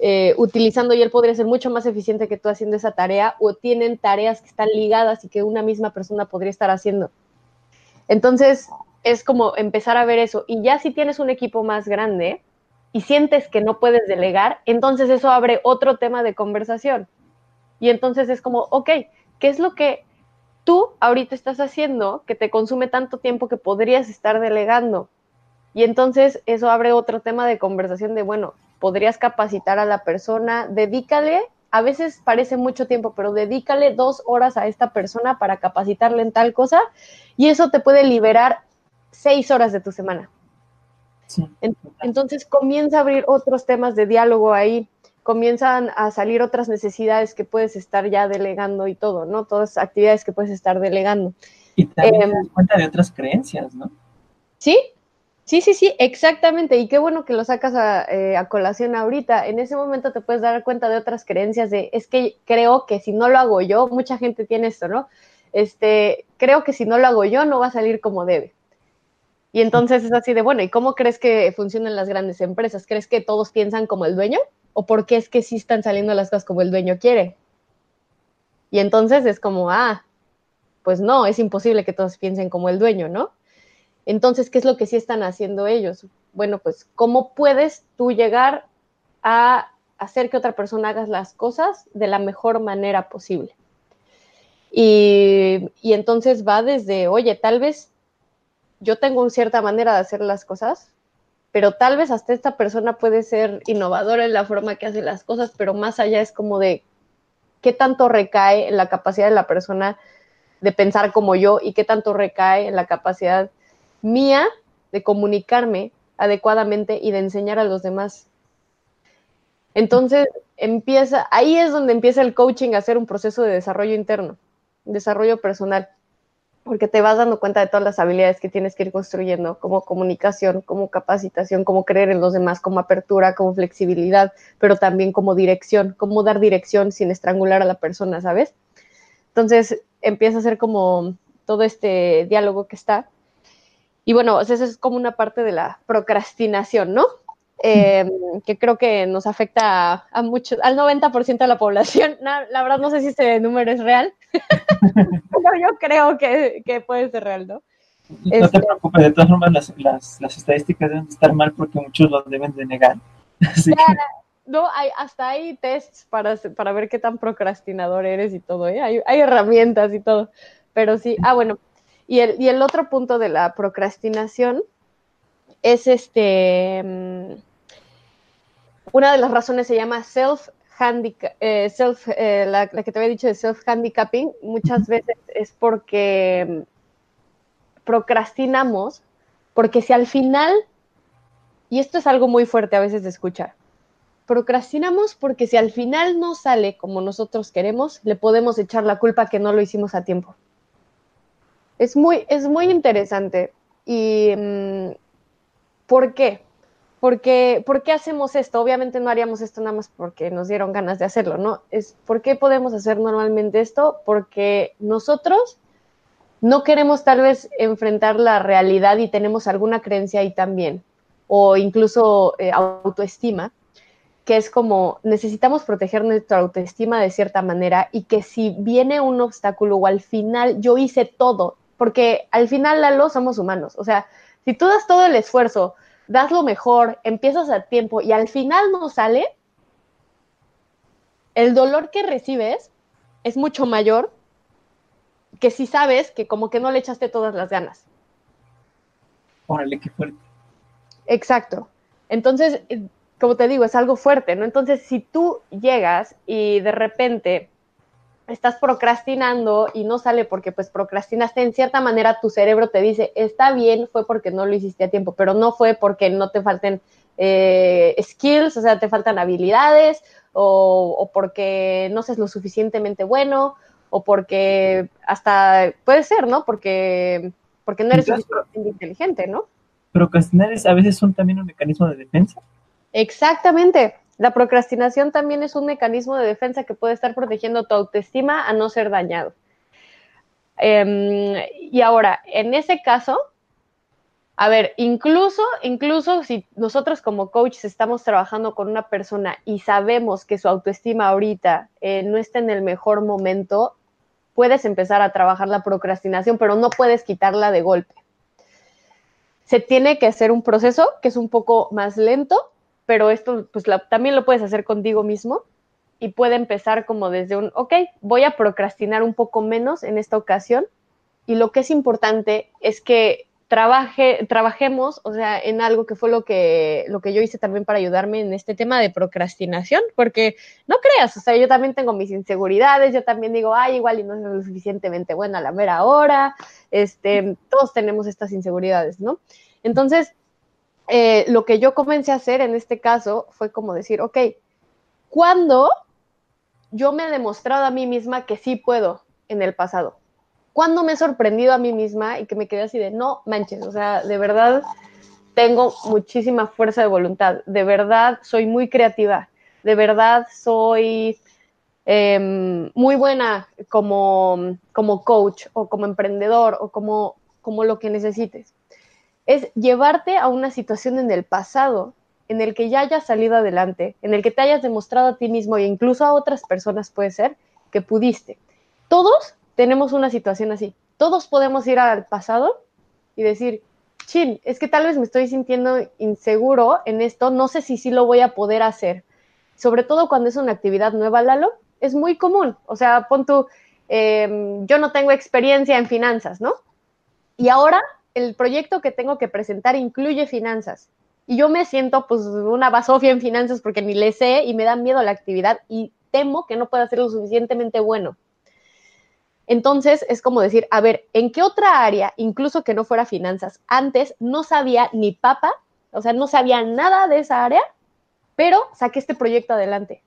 eh, utilizando y él podría ser mucho más eficiente que tú haciendo esa tarea o tienen tareas que están ligadas y que una misma persona podría estar haciendo. Entonces, es como empezar a ver eso. Y ya si tienes un equipo más grande y sientes que no puedes delegar, entonces eso abre otro tema de conversación. Y entonces es como, ok, ¿qué es lo que tú ahorita estás haciendo que te consume tanto tiempo que podrías estar delegando? Y entonces eso abre otro tema de conversación de, bueno, podrías capacitar a la persona, dedícale, a veces parece mucho tiempo, pero dedícale dos horas a esta persona para capacitarle en tal cosa y eso te puede liberar seis horas de tu semana. Entonces comienza a abrir otros temas de diálogo ahí, comienzan a salir otras necesidades que puedes estar ya delegando y todo, ¿no? Todas actividades que puedes estar delegando. Y también te das em, cuenta de otras creencias, ¿no? Sí, Sí, sí, sí, exactamente. Y qué bueno que lo sacas eh, a, colación ahorita. En ese momento te puedes dar cuenta de otras creencias de, es que creo que si no lo hago yo, mucha gente tiene esto, ¿no? Este, creo que si no lo hago yo, no va a salir como debe. Y entonces es así de, bueno, ¿y cómo crees que funcionan las grandes empresas? ¿Crees que todos piensan como el dueño? ¿O por qué es que sí están saliendo las cosas como el dueño quiere? Y entonces es como, ah, pues no, es imposible que todos piensen como el dueño, ¿no? Entonces, ¿qué es lo que sí están haciendo ellos? Bueno, pues, ¿cómo puedes tú llegar a hacer que otra persona haga las cosas de la mejor manera posible? Y, entonces va desde, oye, tal vez yo tengo una cierta manera de hacer las cosas, pero tal vez hasta esta persona puede ser innovadora en la forma que hace las cosas, pero más allá es como de qué tanto recae en la capacidad de la persona de pensar como yo y qué tanto recae en la capacidad mía de comunicarme adecuadamente y de enseñar a los demás. Entonces, empieza, ahí es donde empieza el coaching a ser un proceso de desarrollo interno, desarrollo personal, porque te vas dando cuenta de todas las habilidades que tienes que ir construyendo, como comunicación, como capacitación, como creer en los demás, como apertura, como flexibilidad, pero también como dirección, cómo dar dirección sin estrangular a la persona, ¿sabes? Entonces, empieza a ser como todo este diálogo que está y bueno, eso es como una parte de la procrastinación, ¿no? Em, que creo que nos afecta a, muchos, al 90% de la población. la verdad no sé si ese número es real, pero yo creo que, que, puede ser real, ¿no? No te este preocupes, de todas formas las, las, las, estadísticas deben estar mal porque muchos los deben de negar. no, hay, hasta hay tests para, para ver qué tan procrastinador eres y todo, ¿eh? hay, hay herramientas y todo. Pero sí, ah, bueno, y el, y el otro punto de la procrastinación es este, mm, una de las razones se llama self handicap, eh, self, eh, la, que te había dicho de self handicapping, muchas veces es porque mm, procrastinamos, porque si al final, y esto es algo muy fuerte a veces de escuchar, procrastinamos porque si al final no sale como nosotros queremos, le podemos echar la culpa que no lo hicimos a tiempo. Es muy, es muy interesante. ¿Y mm, por qué? Porque, ¿Por qué hacemos esto? Obviamente no haríamos esto nada más porque nos dieron ganas de hacerlo, ¿no? Es ¿Por qué podemos hacer normalmente esto? Porque nosotros no queremos tal vez enfrentar la realidad y tenemos alguna creencia ahí también, o incluso eh, autoestima, que es como necesitamos proteger nuestra autoestima de cierta manera y que si viene un obstáculo o al final yo hice todo, porque al final, Lalo, somos humanos, o sea, si tú das todo el esfuerzo, das lo mejor, empiezas a tiempo y al final no sale, el dolor que recibes es mucho mayor que si sabes que como que no le echaste todas las ganas. Órale, qué fuerte. Exacto. Entonces, eh, como te digo, es algo fuerte, ¿no? Entonces, si tú llegas y de repente estás procrastinando y no sale porque pues procrastinaste, en cierta manera tu cerebro te dice, está bien, fue porque no lo hiciste a tiempo, pero no fue porque no te falten eh, skills, o sea, te faltan habilidades, o, porque no seas lo suficientemente bueno, o porque hasta puede ser, ¿no? Porque, porque no eres suficientemente inteligente, ¿no? Procrastinar es a veces son también un mecanismo de defensa. Exactamente. La procrastinación también es un mecanismo de defensa que puede estar protegiendo tu autoestima a no ser dañado. Em, y ahora, en ese caso, a ver, incluso, incluso si nosotros como coaches estamos trabajando con una persona y sabemos que su autoestima ahorita eh, no está en el mejor momento, puedes empezar a trabajar la procrastinación, pero no puedes quitarla de golpe. Se tiene que hacer un proceso que es un poco más lento, pero esto pues también lo puedes hacer contigo mismo y puede empezar como desde un, ok, voy a procrastinar un poco menos en esta ocasión y lo que es importante es que trabaje, trabajemos, o sea, en algo que fue lo que, lo que yo hice también para ayudarme en este tema de procrastinación, porque no creas, o sea, yo también tengo mis inseguridades, yo también digo, ay, igual y no soy lo suficientemente buena a la mera hora, este, todos tenemos estas inseguridades, ¿no? Entonces, eh, lo que yo comencé a hacer en este caso fue como decir, ok, ¿cuándo yo me he demostrado a mí misma que sí puedo en el pasado? ¿Cuándo me he sorprendido a mí misma y que me quedé así de, no manches, o sea, de verdad tengo muchísima fuerza de voluntad, de verdad soy muy creativa, de verdad soy em, muy buena como, como coach o como emprendedor o como, como lo que necesites es llevarte a una situación en el pasado en el que ya hayas salido adelante, en el que te hayas demostrado a ti mismo e incluso a otras personas puede ser que pudiste. Todos tenemos una situación así. Todos podemos ir al pasado y decir, chin, es que tal vez me estoy sintiendo inseguro en esto, no sé si sí lo voy a poder hacer. Sobre todo cuando es una actividad nueva, Lalo, es muy común. O sea, pon tú, em, yo no tengo experiencia en finanzas, ¿no? Y ahora el proyecto que tengo que presentar incluye finanzas. Y yo me siento pues una basofia en finanzas porque ni le sé y me da miedo la actividad y temo que no pueda ser lo suficientemente bueno. Entonces es como decir, a ver, ¿en qué otra área, incluso que no fuera finanzas, antes no sabía ni papa, o sea, no sabía nada de esa área, pero saqué este proyecto adelante?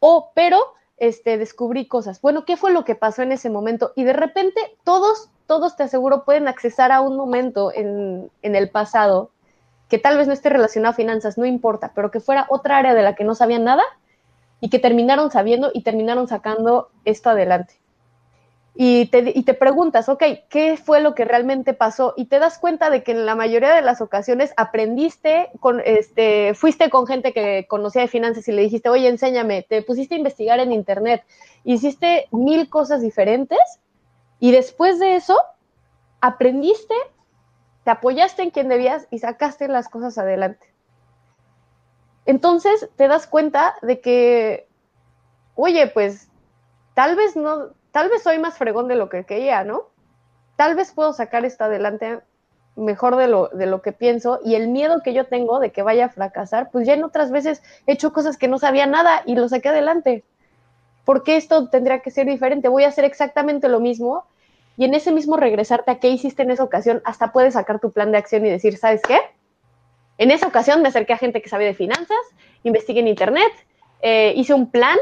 O, pero, este, descubrí cosas. Bueno, ¿qué fue lo que pasó en ese momento? Y de repente todos todos te aseguro pueden accesar a un momento en, el pasado que tal vez no esté relacionado a finanzas, no importa, pero que fuera otra área de la que no sabían nada y que terminaron sabiendo y terminaron sacando esto adelante. Y te, y te, preguntas, ok, ¿qué fue lo que realmente pasó? Y te das cuenta de que en la mayoría de las ocasiones aprendiste, con, este, fuiste con gente que conocía de finanzas y le dijiste, oye, enséñame, te pusiste a investigar en internet, hiciste mil cosas diferentes y después de eso, aprendiste, te apoyaste en quien debías y sacaste las cosas adelante. Entonces te das cuenta de que, oye, pues tal vez no, tal vez soy más fregón de lo que quería, ¿no? Tal vez puedo sacar esto adelante mejor de lo, de lo que pienso y el miedo que yo tengo de que vaya a fracasar, pues ya en otras veces he hecho cosas que no sabía nada y lo saqué adelante. ¿Por qué esto tendría que ser diferente? Voy a hacer exactamente lo mismo y en ese mismo regresarte a qué hiciste en esa ocasión, hasta puedes sacar tu plan de acción y decir, ¿sabes qué? En esa ocasión me acerqué a gente que sabe de finanzas, investigué en internet, eh, hice un plan,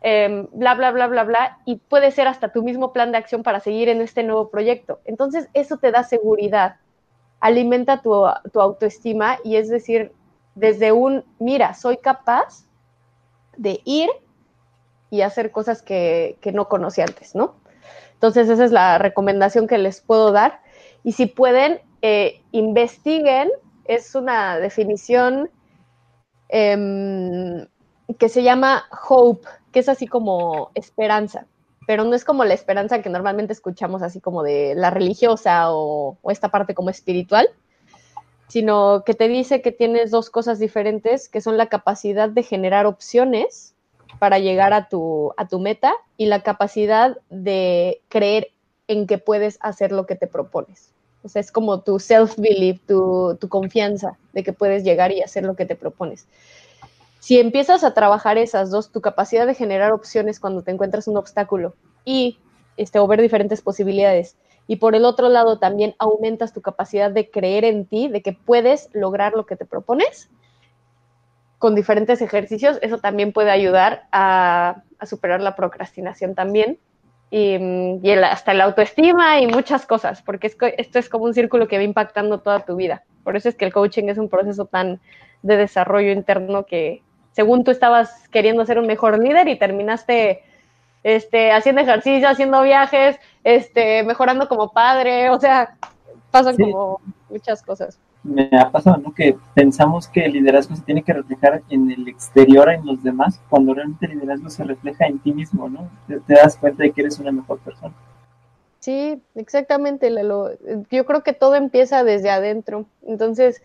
em, bla, bla, bla, bla, bla, y puede ser hasta tu mismo plan de acción para seguir en este nuevo proyecto. Entonces, eso te da seguridad, alimenta tu, tu autoestima y es decir, desde un, mira, soy capaz de ir y hacer cosas que, que no conocí antes, ¿no? Entonces, esa es la recomendación que les puedo dar. Y si pueden, eh, investiguen, es una definición em, que se llama hope, que es así como esperanza, pero no es como la esperanza que normalmente escuchamos así como de la religiosa o, o esta parte como espiritual, sino que te dice que tienes dos cosas diferentes, que son la capacidad de generar opciones para llegar a tu, a tu meta y la capacidad de creer en que puedes hacer lo que te propones. O sea, es como tu self-belief, tu, tu, confianza de que puedes llegar y hacer lo que te propones. Si empiezas a trabajar esas dos, tu capacidad de generar opciones cuando te encuentras un obstáculo y este, o ver diferentes posibilidades, y por el otro lado también aumentas tu capacidad de creer en ti, de que puedes lograr lo que te propones, con diferentes ejercicios, eso también puede ayudar a, a superar la procrastinación también y, y el, hasta la autoestima y muchas cosas, porque es, esto es como un círculo que va impactando toda tu vida. Por eso es que el coaching es un proceso tan de desarrollo interno que según tú estabas queriendo ser un mejor líder y terminaste este, haciendo ejercicio, haciendo viajes, este, mejorando como padre, o sea, pasan sí. como muchas cosas me ha pasado, ¿no? Que pensamos que el liderazgo se tiene que reflejar en el exterior, en los demás, cuando realmente el liderazgo se refleja en ti mismo, ¿no? Te, te das cuenta de que eres una mejor persona. Sí, exactamente, Lelo. Yo creo que todo empieza desde adentro. Entonces,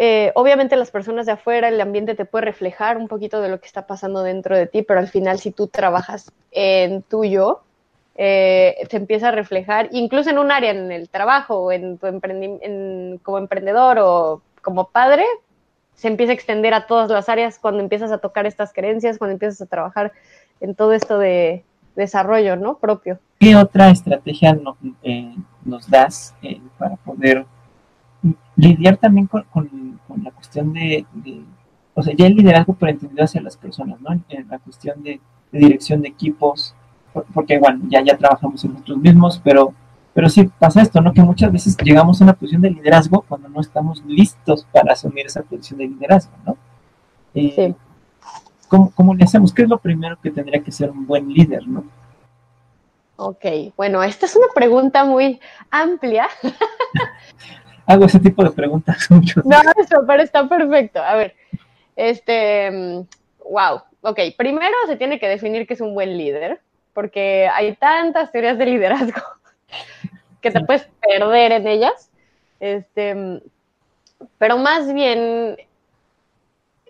eh, obviamente las personas de afuera, el ambiente te puede reflejar un poquito de lo que está pasando dentro de ti, pero al final si tú trabajas en tuyo, eh, se empieza a reflejar, incluso en un área, en el trabajo, o en tu en, como emprendedor o como padre, se empieza a extender a todas las áreas cuando empiezas a tocar estas creencias, cuando empiezas a trabajar en todo esto de desarrollo, ¿no? Propio. ¿Qué otra estrategia no, eh, nos das eh, para poder lidiar también con, la cuestión de, o sea, ya el liderazgo por entendido hacia las personas, ¿no? En, la cuestión de dirección de equipos, porque bueno, ya, ya trabajamos en nosotros mismos, pero, pero sí pasa esto, ¿no? Que muchas veces llegamos a una posición de liderazgo cuando no estamos listos para asumir esa posición de liderazgo, ¿no? Eh, sí. ¿cómo, ¿Cómo le hacemos? ¿Qué es lo primero que tendría que ser un buen líder, no? Ok, bueno, esta es una pregunta muy amplia. Hago ese tipo de preguntas mucho. No, eso, pero está perfecto. A ver, este, wow, ok, primero se tiene que definir qué es un buen líder porque hay tantas teorías de liderazgo que te puedes perder en ellas. Este, pero más bien,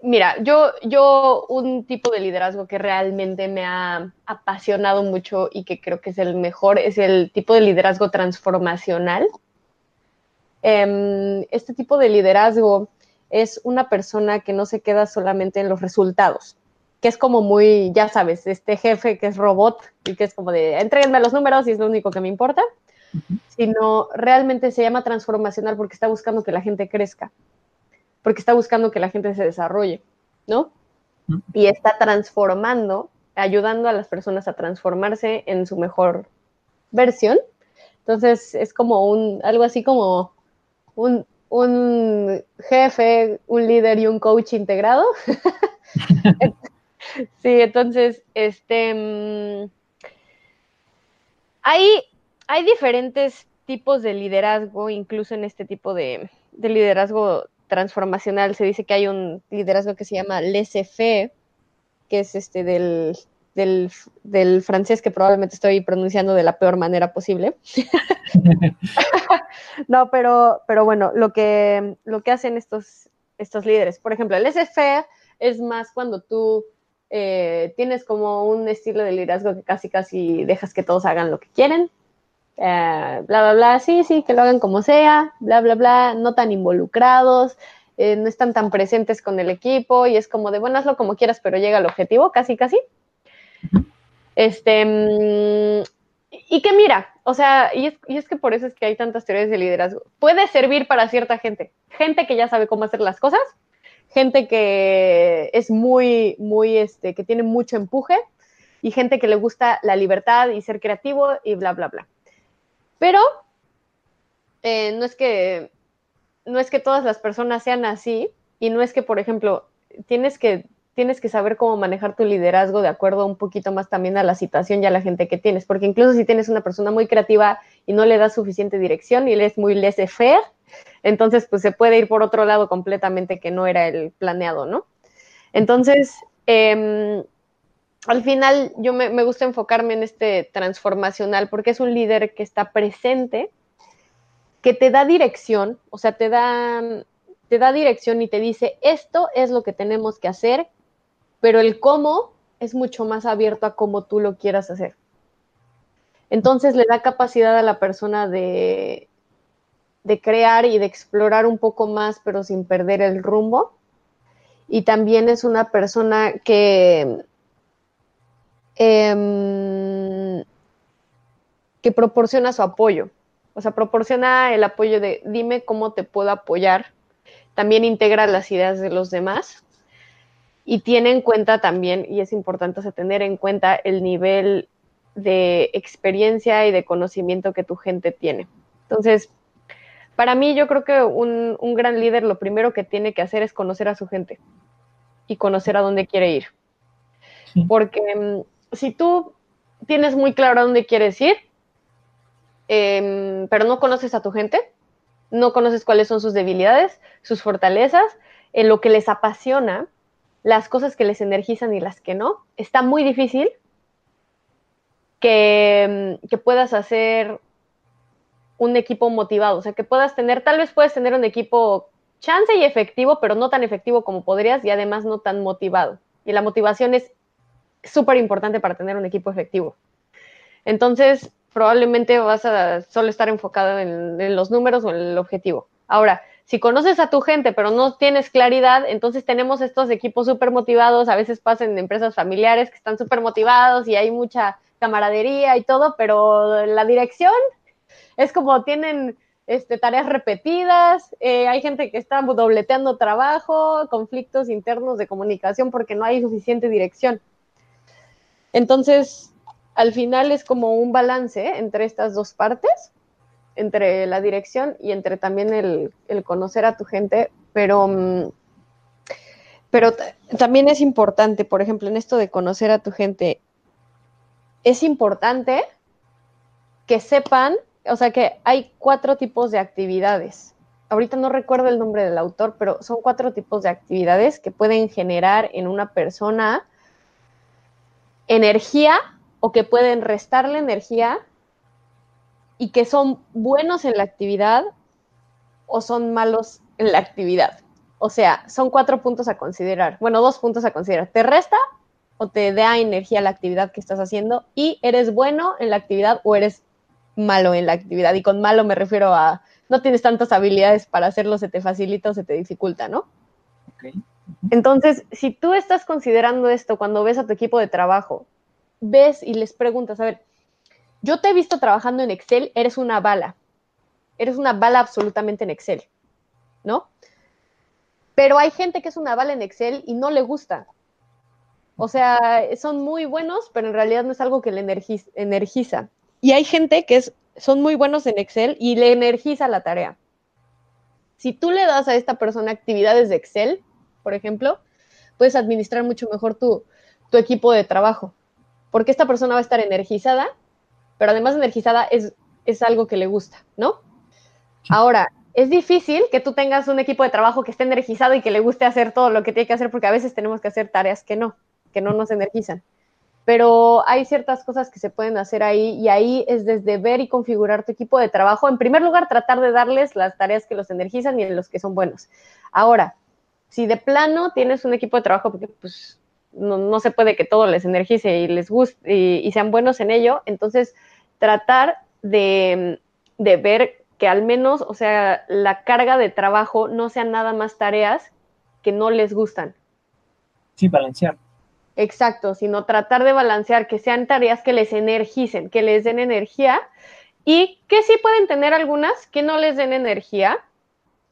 mira, yo, yo un tipo de liderazgo que realmente me ha apasionado mucho y que creo que es el mejor es el tipo de liderazgo transformacional. Este tipo de liderazgo es una persona que no se queda solamente en los resultados, que es como muy, ya sabes, este jefe que es robot y que es como de, entréguenme los números y es lo único que me importa, uh -huh. sino realmente se llama transformacional porque está buscando que la gente crezca, porque está buscando que la gente se desarrolle, ¿no? Uh -huh. Y está transformando, ayudando a las personas a transformarse en su mejor versión. Entonces es como un, algo así como un, un jefe, un líder y un coach integrado. Sí, entonces, este, mmm, hay, hay diferentes tipos de liderazgo, incluso en este tipo de, de, liderazgo transformacional. Se dice que hay un liderazgo que se llama laissez-faire, que es este del, del, del, francés que probablemente estoy pronunciando de la peor manera posible. no, pero, pero bueno, lo que, lo que hacen estos, estos líderes, por ejemplo, el laissez-faire es más cuando tú eh, tienes como un estilo de liderazgo que casi casi dejas que todos hagan lo que quieren, eh, bla, bla, bla, sí, sí, que lo hagan como sea, bla, bla, bla, no tan involucrados, eh, no están tan presentes con el equipo y es como de, bueno, hazlo como quieras, pero llega al objetivo, casi, casi. Este, y que mira, o sea, y es, y es que por eso es que hay tantas teorías de liderazgo. Puede servir para cierta gente, gente que ya sabe cómo hacer las cosas, gente que es muy, muy, este, que tiene mucho empuje y gente que le gusta la libertad y ser creativo y bla, bla, bla. Pero eh, no es que no es que todas las personas sean así y no es que, por ejemplo, tienes que tienes que saber cómo manejar tu liderazgo de acuerdo un poquito más también a la situación y a la gente que tienes, porque incluso si tienes una persona muy creativa y no le das suficiente dirección y él es muy laissez-faire, entonces pues se puede ir por otro lado completamente que no era el planeado, ¿no? Entonces, eh, al final yo me, me, gusta enfocarme en este transformacional porque es un líder que está presente, que te da dirección, o sea, te da, te da dirección y te dice, esto es lo que tenemos que hacer, pero el cómo es mucho más abierto a cómo tú lo quieras hacer. Entonces le da capacidad a la persona de, de crear y de explorar un poco más, pero sin perder el rumbo. Y también es una persona que, eh, que proporciona su apoyo. O sea, proporciona el apoyo de dime cómo te puedo apoyar. También integra las ideas de los demás y tiene en cuenta también, y es importante tener en cuenta el nivel de experiencia y de conocimiento que tu gente tiene. Entonces, para mí yo creo que un, un, gran líder lo primero que tiene que hacer es conocer a su gente y conocer a dónde quiere ir. Sí. Porque um, si tú tienes muy claro a dónde quieres ir, eh, pero no conoces a tu gente, no conoces cuáles son sus debilidades, sus fortalezas, en lo que les apasiona, las cosas que les energizan y las que no, está muy difícil que, que, puedas hacer un equipo motivado, o sea, que puedas tener, tal vez puedes tener un equipo chance y efectivo, pero no tan efectivo como podrías y además no tan motivado. Y la motivación es súper importante para tener un equipo efectivo. Entonces, probablemente vas a solo estar enfocado en, en los números o en el objetivo. Ahora, si conoces a tu gente, pero no tienes claridad, entonces tenemos estos equipos súper motivados, a veces pasan en empresas familiares que están súper motivados y hay mucha camaradería y todo, pero la dirección es como tienen este, tareas repetidas, eh, hay gente que está dobleteando trabajo, conflictos internos de comunicación porque no hay suficiente dirección. Entonces, al final es como un balance entre estas dos partes entre la dirección y entre también el, el conocer a tu gente, pero, mm, pero también es importante, por ejemplo, en esto de conocer a tu gente, es importante que sepan, o sea, que hay cuatro tipos de actividades. Ahorita no recuerdo el nombre del autor, pero son cuatro tipos de actividades que pueden generar en una persona energía o que pueden restarle energía y que son buenos en la actividad o son malos en la actividad. O sea, son cuatro puntos a considerar. Bueno, dos puntos a considerar. ¿Te resta o te da energía la actividad que estás haciendo? Y eres bueno en la actividad o eres malo en la actividad. Y con malo me refiero a no tienes tantas habilidades para hacerlo, se te facilita o se te dificulta, ¿no? Okay. Entonces, si tú estás considerando esto cuando ves a tu equipo de trabajo, ves y les preguntas, a ver, yo te he visto trabajando en Excel, eres una bala. Eres una bala absolutamente en Excel, ¿no? Pero hay gente que es una bala en Excel y no le gusta. O sea, son muy buenos, pero en realidad no es algo que le energiza. Y hay gente que es, son muy buenos en Excel y le energiza la tarea. Si tú le das a esta persona actividades de Excel, por ejemplo, puedes administrar mucho mejor tu, tu equipo de trabajo, porque esta persona va a estar energizada pero además energizada es, es algo que le gusta, ¿no? Ahora, es difícil que tú tengas un equipo de trabajo que esté energizado y que le guste hacer todo lo que tiene que hacer, porque a veces tenemos que hacer tareas que no, que no nos energizan. Pero hay ciertas cosas que se pueden hacer ahí y ahí es desde ver y configurar tu equipo de trabajo. En primer lugar, tratar de darles las tareas que los energizan y en los que son buenos. Ahora, si de plano tienes un equipo de trabajo, porque pues no, no se puede que todo les energice y les guste y, y sean buenos en ello, entonces tratar de, de, ver que al menos, o sea, la carga de trabajo no sean nada más tareas que no les gustan. Sí, balancear. Exacto, sino tratar de balancear que sean tareas que les energicen, que les den energía y que sí pueden tener algunas que no les den energía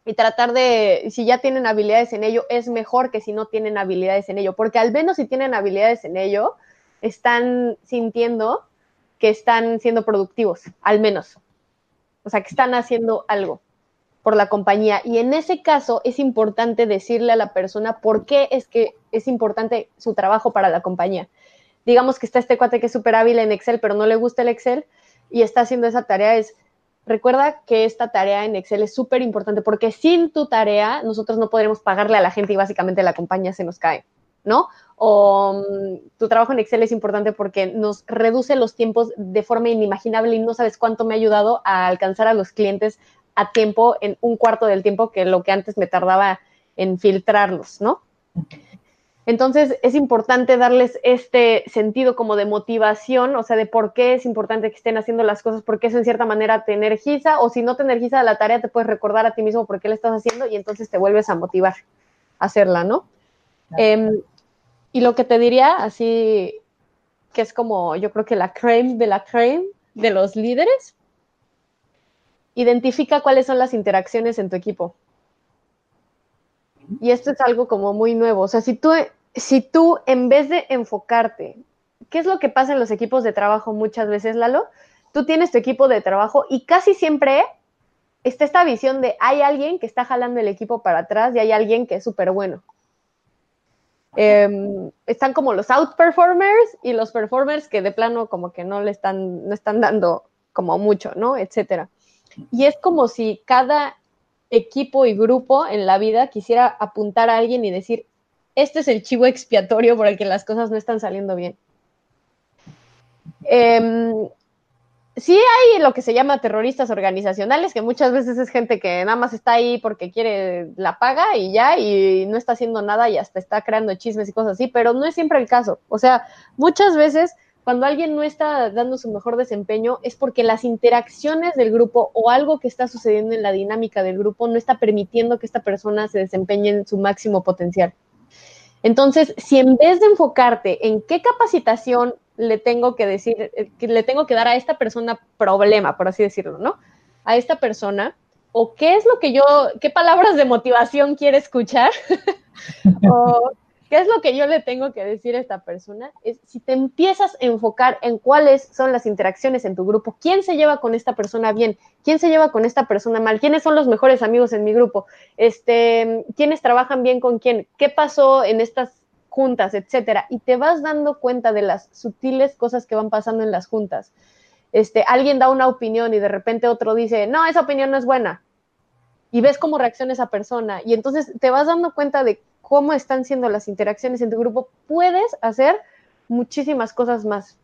y tratar de, si ya tienen habilidades en ello, es mejor que si no tienen habilidades en ello, porque al menos si tienen habilidades en ello, están sintiendo que están siendo productivos, al menos. O sea, que están haciendo algo por la compañía. Y en ese caso es importante decirle a la persona por qué es que es importante su trabajo para la compañía. Digamos que está este cuate que es súper hábil en Excel, pero no le gusta el Excel y está haciendo esa tarea. Es, recuerda que esta tarea en Excel es súper importante porque sin tu tarea nosotros no podremos pagarle a la gente y básicamente la compañía se nos cae, ¿no? O mm, tu trabajo en Excel es importante porque nos reduce los tiempos de forma inimaginable y no sabes cuánto me ha ayudado a alcanzar a los clientes a tiempo, en un cuarto del tiempo que lo que antes me tardaba en filtrarlos, ¿no? Entonces es importante darles este sentido como de motivación, o sea, de por qué es importante que estén haciendo las cosas, porque eso en cierta manera te energiza, o si no te energiza la tarea, te puedes recordar a ti mismo por qué la estás haciendo y entonces te vuelves a motivar a hacerla, ¿no? Em, y lo que te diría, así que es como yo creo que la creme de la creme de los líderes, identifica cuáles son las interacciones en tu equipo. Y esto es algo como muy nuevo. O sea, si tú, si tú en vez de enfocarte, ¿qué es lo que pasa en los equipos de trabajo muchas veces, Lalo? Tú tienes tu equipo de trabajo y casi siempre está esta visión de hay alguien que está jalando el equipo para atrás y hay alguien que es súper bueno. Em, están como los outperformers y los performers que de plano como que no le están, no están dando como mucho, ¿no? Etcétera. Y es como si cada equipo y grupo en la vida quisiera apuntar a alguien y decir, este es el chivo expiatorio por el que las cosas no están saliendo bien. Eh, sí hay lo que se llama terroristas organizacionales, que muchas veces es gente que nada más está ahí porque quiere la paga y ya, y no está haciendo nada y hasta está creando chismes y cosas así, pero no es siempre el caso. O sea, muchas veces cuando alguien no está dando su mejor desempeño es porque las interacciones del grupo o algo que está sucediendo en la dinámica del grupo no está permitiendo que esta persona se desempeñe en su máximo potencial. Entonces, si en vez de enfocarte en qué capacitación le tengo que decir, eh, que le tengo que dar a esta persona problema, por así decirlo, ¿no? A esta persona, o qué es lo que yo, qué palabras de motivación quiere escuchar, o ¿Qué es lo que yo le tengo que decir a esta persona? Es si te empiezas a enfocar en cuáles son las interacciones en tu grupo, quién se lleva con esta persona bien, quién se lleva con esta persona mal, quiénes son los mejores amigos en mi grupo, este, quiénes trabajan bien con quién, qué pasó en estas juntas, etcétera, y te vas dando cuenta de las sutiles cosas que van pasando en las juntas. Este, alguien da una opinión y de repente otro dice, no, esa opinión no es buena. Y ves cómo reacciona esa persona. Y entonces te vas dando cuenta de cómo están siendo las interacciones en tu grupo, puedes hacer muchísimas cosas más.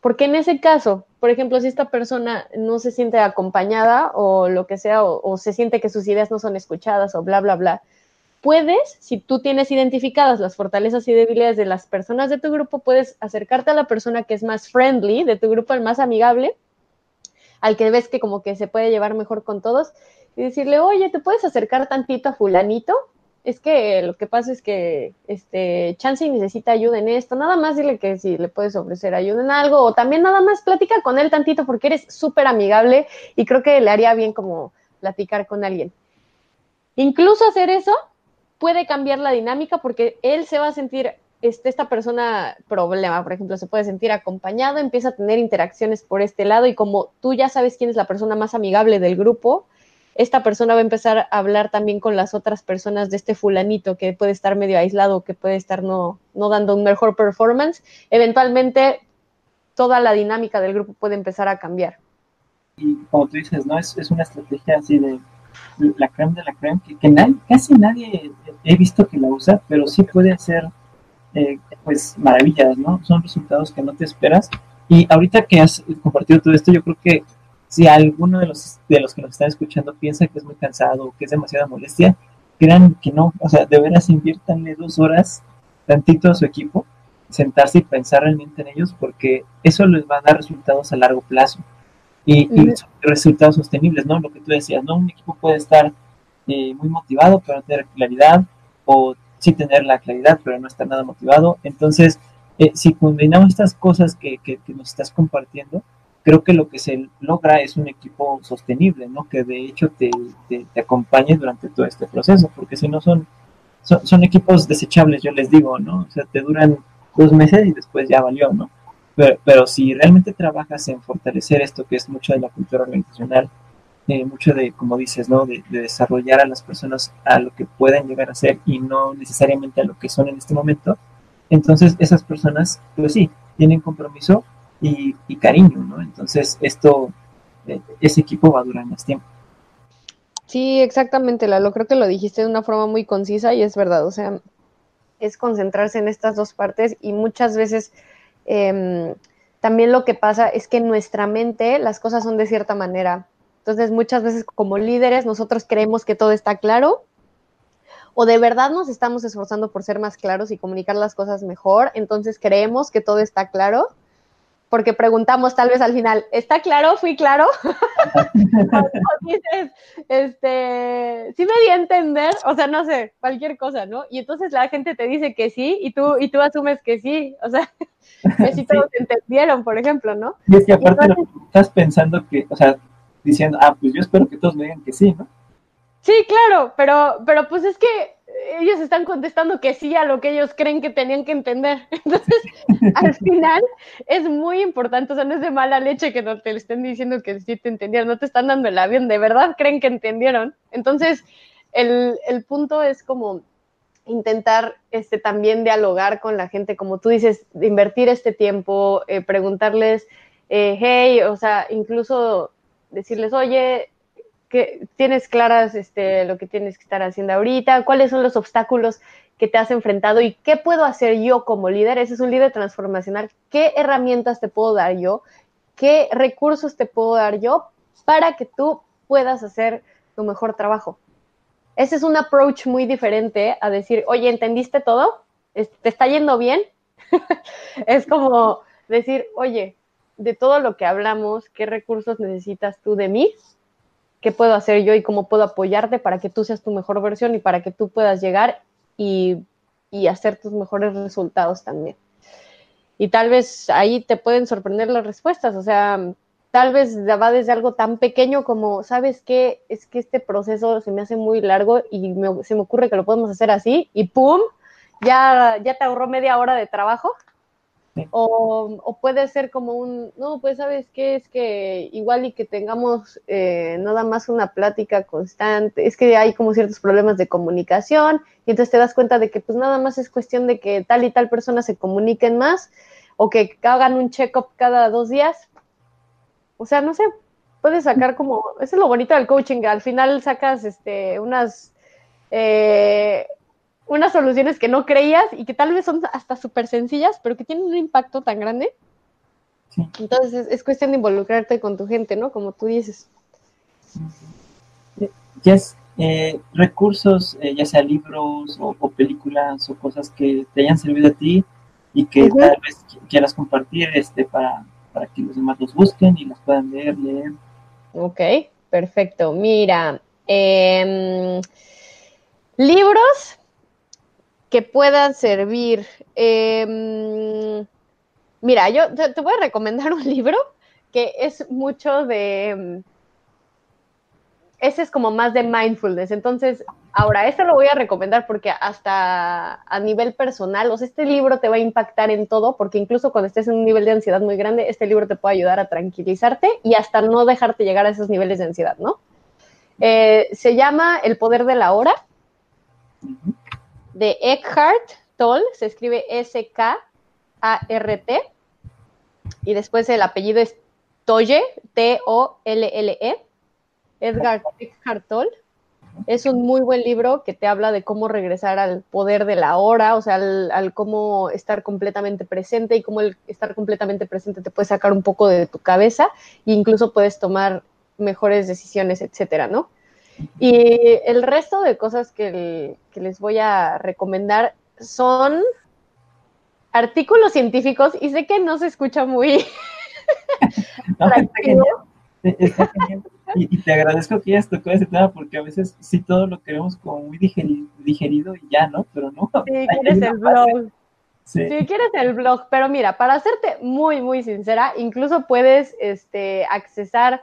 Porque en ese caso, por ejemplo, si esta persona no se siente acompañada o lo que sea, o, se siente que sus ideas no son escuchadas o bla, bla, bla, puedes, si tú tienes identificadas las fortalezas y debilidades de las personas de tu grupo, puedes acercarte a la persona que es más friendly de tu grupo, el más amigable, al que ves que como que se puede llevar mejor con todos, y decirle, oye, ¿te puedes acercar tantito a fulanito? Es que lo que pasa es que este Chansey necesita ayuda en esto, nada más dile que si le puedes ofrecer ayuda en algo, o también nada más platica con él tantito porque eres súper amigable y creo que le haría bien como platicar con alguien. Incluso hacer eso puede cambiar la dinámica porque él se va a sentir, este, esta persona problema, por ejemplo, se puede sentir acompañado, empieza a tener interacciones por este lado y como tú ya sabes quién es la persona más amigable del grupo, esta persona va a empezar a hablar también con las otras personas de este fulanito que puede estar medio aislado, que puede estar no, no dando un mejor performance. Eventualmente, toda la dinámica del grupo puede empezar a cambiar. Y como tú dices, ¿no? Es, es una estrategia así de la creme de la creme, que, casi nadie he visto que la usa, pero sí puede hacer eh, pues maravillas, ¿no? Son resultados que no te esperas. Y ahorita que has compartido todo esto, yo creo que si alguno de los, de los que nos están escuchando piensa que es muy cansado o que es demasiada molestia, crean que no, o sea, de veras inviértanle dos horas tantito a su equipo, sentarse y pensar realmente en ellos, porque eso les va a dar resultados a largo plazo y, resultados sostenibles, ¿no? Lo que tú decías, ¿no? Un equipo puede estar eh, muy motivado, pero no tener claridad, o sí tener la claridad, pero no estar nada motivado. Entonces, eh, si combinamos estas cosas que, que, nos estás compartiendo, creo que lo que se logra es un equipo sostenible, ¿no? Que de hecho te, te, acompañe durante todo este proceso, porque si no son, son, equipos desechables, yo les digo, ¿no? O sea, te duran dos meses y después ya valió, ¿no? Pero, pero si realmente trabajas en fortalecer esto, que es mucho de la cultura organizacional, eh, mucho de, como dices, ¿no? De, de, desarrollar a las personas a lo que pueden llegar a ser y no necesariamente a lo que son en este momento, entonces esas personas, pues sí, tienen compromiso y, cariño, ¿no? Entonces esto, eh, ese equipo va a durar más tiempo. Sí, exactamente, Lalo. Creo que lo dijiste de una forma muy concisa y es verdad. O sea, es concentrarse en estas dos partes y muchas veces em, también lo que pasa es que en nuestra mente las cosas son de cierta manera. Entonces, muchas veces como líderes nosotros creemos que todo está claro o de verdad nos estamos esforzando por ser más claros y comunicar las cosas mejor, entonces creemos que todo está claro, porque preguntamos tal vez al final, ¿está claro? ¿Fui claro? dices, este, sí me di a entender, o sea, no sé, cualquier cosa, ¿no? Y entonces la gente te dice que sí y tú, y tú asumes que sí, o sea, que sí todos entendieron, por ejemplo, ¿no? Y es que aparte estás pensando que, o sea, diciendo, ah, pues yo espero que todos me digan que sí, ¿no? Sí, claro, pero, pero pues es que ellos están contestando que sí a lo que ellos creen que tenían que entender. Entonces, al final es muy importante, o sea, no es de mala leche que no te estén diciendo que sí te entendieron, no te están dando el avión, de verdad creen que entendieron. Entonces, el, el punto es como intentar este, también dialogar con la gente, como tú dices, invertir este tiempo, eh, preguntarles, eh, hey, o sea, incluso decirles, oye, que tienes claras este, lo que tienes que estar haciendo ahorita, cuáles son los obstáculos que te has enfrentado y qué puedo hacer yo como líder. Ese es un líder transformacional. ¿Qué herramientas te puedo dar yo? ¿Qué recursos te puedo dar yo para que tú puedas hacer tu mejor trabajo? Ese es un approach muy diferente a decir, oye, ¿entendiste todo? ¿Te está yendo bien? es como decir, oye, de todo lo que hablamos, ¿qué recursos necesitas tú de mí qué puedo hacer yo y cómo puedo apoyarte para que tú seas tu mejor versión y para que tú puedas llegar y, hacer tus mejores resultados también. Y tal vez ahí te pueden sorprender las respuestas, o sea, tal vez va desde algo tan pequeño como, ¿sabes qué? Es que este proceso se me hace muy largo y se me ocurre que lo podemos hacer así y ¡pum! Ya, ya te ahorró media hora de trabajo o, puede ser como un, no, pues sabes qué, es que igual y que tengamos eh, nada más una plática constante, es que hay como ciertos problemas de comunicación y entonces te das cuenta de que pues nada más es cuestión de que tal y tal persona se comuniquen más o que hagan un check-up cada dos días. O sea, no sé, puedes sacar como, eso es lo bonito del coaching, al final sacas este, unas... Eh, unas soluciones que no creías y que tal vez son hasta súper sencillas, pero que tienen un impacto tan grande. Entonces es, cuestión de involucrarte con tu gente, ¿no? Como tú dices. Ya eh, recursos, eh, ya sea libros o, películas o cosas que te hayan servido a ti y que tal vez quieras compartir este, para, para que los demás los busquen y los puedan ver, leer. Ok, perfecto. Mira, em, libros, que puedan servir. Em, mira, yo te, voy a recomendar un libro que es mucho de... Em, ese es como más de mindfulness. Entonces, ahora, este lo voy a recomendar porque hasta a nivel personal, o sea, este libro te va a impactar en todo, porque incluso cuando estés en un nivel de ansiedad muy grande, este libro te puede ayudar a tranquilizarte y hasta no dejarte llegar a esos niveles de ansiedad, ¿no? Eh, se llama El poder de la hora de Eckhart Tolle, se escribe S-K-A-R-T, y después el apellido es Tolle, T-O-L-L-E, Edgar Eckhart Tolle. Es un muy buen libro que te habla de cómo regresar al poder de la hora, o sea, al, cómo estar completamente presente y cómo el estar completamente presente te puede sacar un poco de tu cabeza e incluso puedes tomar mejores decisiones, etcétera, ¿no? Y el resto de cosas que, les voy a recomendar son artículos científicos y sé que no se escucha muy... Y, te agradezco que hayas tocado ese tema porque a veces sí todo lo queremos como muy digerido, y ya, ¿no? Pero no. Sí, quieres el blog. Si quieres el blog, pero mira, para hacerte muy, muy sincera, incluso puedes este, accesar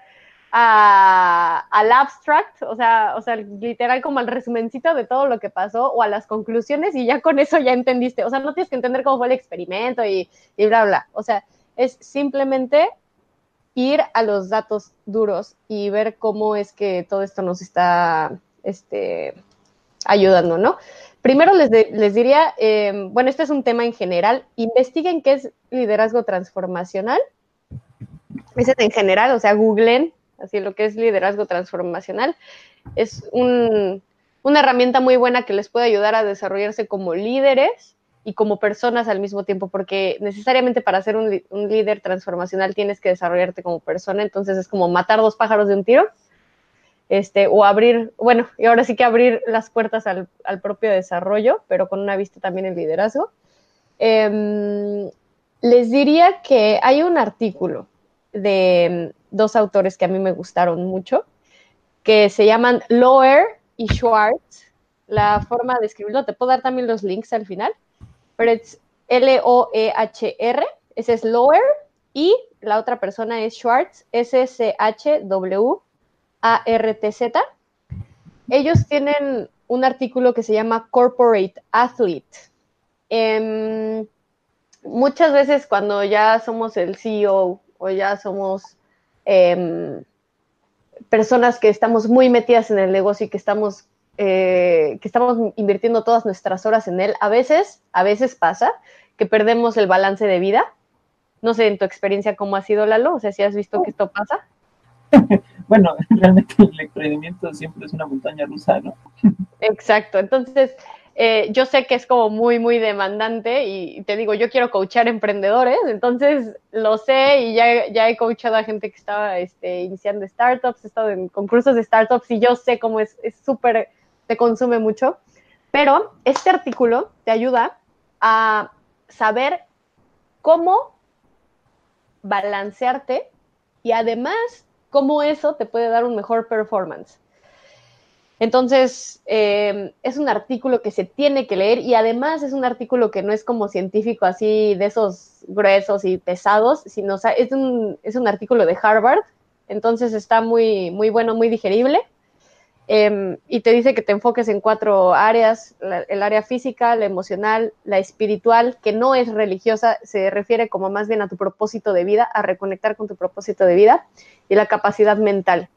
al abstract, o sea, o sea, literal como al resumencito de todo lo que pasó o a las conclusiones y ya con eso ya entendiste. O sea, no tienes que entender cómo fue el experimento y, y bla, bla. O sea, es simplemente ir a los datos duros y ver cómo es que todo esto nos está este, ayudando, ¿no? Primero les, les diría, em, bueno, este es un tema en general, investiguen qué es liderazgo transformacional. Ese es en general, o sea, googlen así lo que es liderazgo transformacional. Es una herramienta muy buena que les puede ayudar a desarrollarse como líderes y como personas al mismo tiempo, porque necesariamente para ser un, líder transformacional tienes que desarrollarte como persona, entonces es como matar dos pájaros de un tiro, este, o abrir, bueno, y ahora sí que abrir las puertas al, propio desarrollo, pero con una vista también en liderazgo. Em, les diría que hay un artículo de dos autores que a mí me gustaron mucho, que se llaman Lower y Schwartz. La forma de escribirlo, te puedo dar también los links al final, pero es L-O-E-H-R, ese es Lower, y la otra persona es Schwartz, S-C-H-W-A-R-T-Z. Ellos tienen un artículo que se llama Corporate Athlete. Em, muchas veces cuando ya somos el CEO o ya somos Em, personas que estamos muy metidas en el negocio y que estamos, eh, que estamos invirtiendo todas nuestras horas en él, a veces, a veces pasa que perdemos el balance de vida. No sé en tu experiencia cómo ha sido, Lalo, o sea, si has visto que esto pasa. bueno, realmente el emprendimiento siempre es una montaña rusa, ¿no? Exacto, entonces eh, yo sé que es como muy, muy demandante y te digo, yo quiero coachar emprendedores, entonces lo sé y ya, ya he coachado a gente que estaba este, iniciando startups, he estado en concursos de startups y yo sé cómo es súper, te consume mucho, pero este artículo te ayuda a saber cómo balancearte y además cómo eso te puede dar un mejor performance. Entonces, em, es un artículo que se tiene que leer y además es un artículo que no es como científico así de esos gruesos y pesados, sino es, un, es un artículo de Harvard, entonces está muy, muy bueno, muy digerible. Em, y te dice que te enfoques en cuatro áreas, el área física, la emocional, la espiritual, que no es religiosa, se refiere como más bien a tu propósito de vida, a reconectar con tu propósito de vida, y la capacidad mental,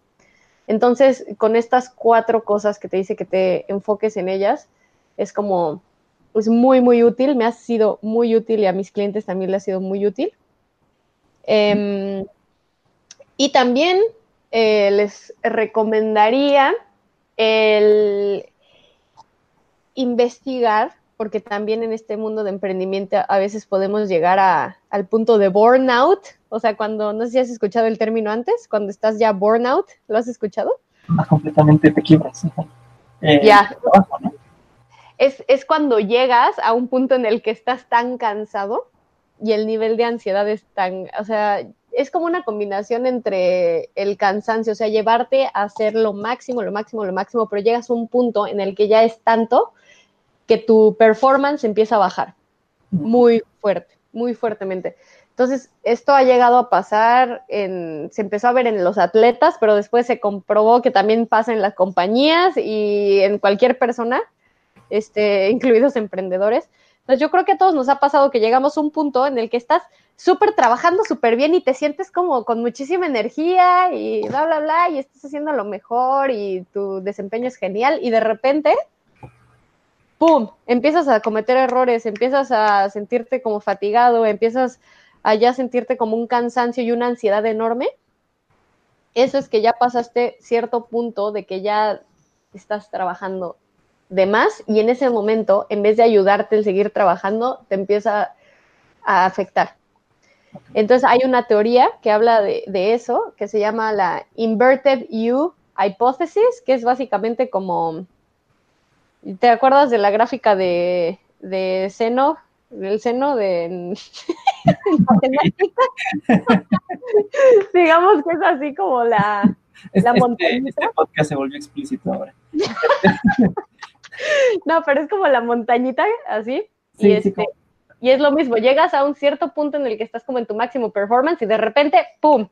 entonces, con estas cuatro cosas que te dice que te enfoques en ellas, es como, es muy, muy útil, me ha sido muy útil y a mis clientes también le ha sido muy útil. Em, y también eh, les recomendaría el investigar, porque también en este mundo de emprendimiento a veces podemos llegar al punto de burnout, o sea, cuando, no sé si has escuchado el término antes, cuando estás ya burnout, ¿lo has escuchado? Ah, completamente te quiebras. Eh, ya. es, es cuando llegas a un punto en el que estás tan cansado y el nivel de ansiedad es tan, o sea, es como una combinación entre el cansancio, o sea, llevarte a hacer lo máximo, lo máximo, lo máximo, pero llegas a un punto en el que ya es tanto que tu performance empieza a bajar muy fuerte, muy fuertemente. Entonces, esto ha llegado a pasar, en, se empezó a ver en los atletas, pero después se comprobó que también pasa en las compañías y en cualquier persona, este, incluidos emprendedores. Entonces, yo creo que a todos nos ha pasado que llegamos a un punto en el que estás súper trabajando súper bien y te sientes como con muchísima energía y bla, bla, bla, y estás haciendo lo mejor y tu desempeño es genial y de repente ¡pum! Empiezas a cometer errores, empiezas a sentirte como fatigado, empiezas allá sentirte como un cansancio y una ansiedad enorme, eso es que ya pasaste cierto punto de que ya estás trabajando de más y en ese momento, en vez de ayudarte el seguir trabajando, te empieza a afectar. Entonces hay una teoría que habla de, de eso, que se llama la Inverted U Hypothesis, que es básicamente como, ¿te acuerdas de la gráfica de, de seno del seno de digamos que es así como la, la montañita. Este, podcast se volvió explícito ahora. no, pero es como la montañita, así. y este, Y es lo mismo, llegas a un cierto punto en el que estás como en tu máximo performance y de repente, ¡pum!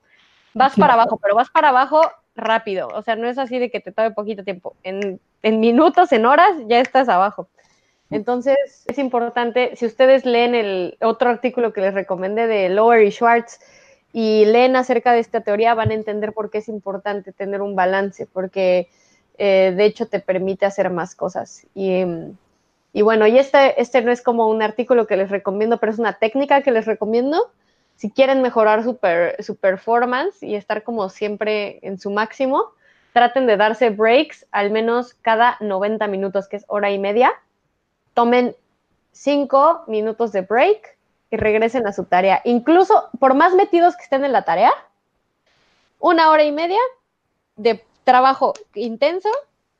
Vas para abajo, pero vas para abajo rápido. O sea, no es así de que te tome poquito tiempo. En, en minutos, en horas, ya estás abajo. Entonces, es importante, si ustedes leen el otro artículo que les recomendé de Lower y Schwartz y leen acerca de esta teoría, van a entender por qué es importante tener un balance, porque eh, de hecho te permite hacer más cosas. Y, y bueno, y este, este no es como un artículo que les recomiendo, pero es una técnica que les recomiendo. Si quieren mejorar su, su performance y estar como siempre en su máximo, traten de darse breaks al menos cada 90 minutos, que es hora y media tomen cinco minutos de break y regresen a su tarea. Incluso por más metidos que estén en la tarea, una hora y media de trabajo intenso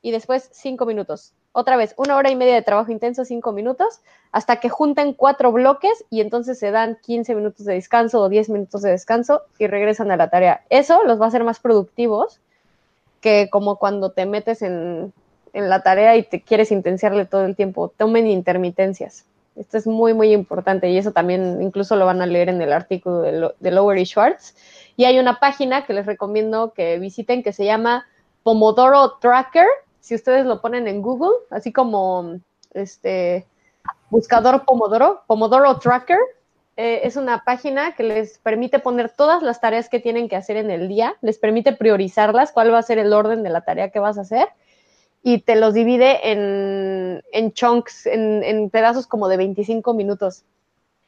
y después cinco minutos. Otra vez, una hora y media de trabajo intenso, cinco minutos, hasta que junten cuatro bloques y entonces se dan 15 minutos de descanso o 10 minutos de descanso y regresan a la tarea. Eso los va a hacer más productivos que como cuando te metes en en la tarea y te quieres intensiarle todo el tiempo. Tomen intermitencias. Esto es muy, muy importante y eso también incluso lo van a leer en el artículo de, Lower y Schwartz. Y hay una página que les recomiendo que visiten que se llama Pomodoro Tracker. Si ustedes lo ponen en Google, así como este buscador Pomodoro, Pomodoro Tracker, eh, es una página que les permite poner todas las tareas que tienen que hacer en el día, les permite priorizarlas, cuál va a ser el orden de la tarea que vas a hacer y te los divide en, en chunks, en, pedazos como de 25 minutos.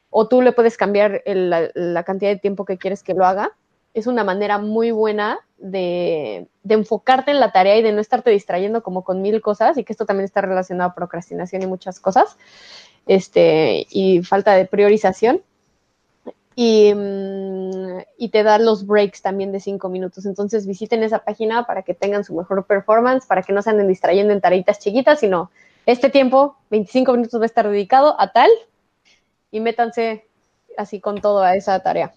O tú le puedes cambiar la, cantidad de tiempo que quieres que lo haga. Es una manera muy buena de, de, enfocarte en la tarea y de no estarte distrayendo como con mil cosas, y que esto también está relacionado a procrastinación y muchas cosas, este, y falta de priorización. Mm, y, te da los breaks también de cinco minutos. Entonces visiten esa página para que tengan su mejor performance, para que no se anden distrayendo en tareitas chiquitas, sino este tiempo, 25 minutos va a estar dedicado a tal y métanse así con todo a esa tarea.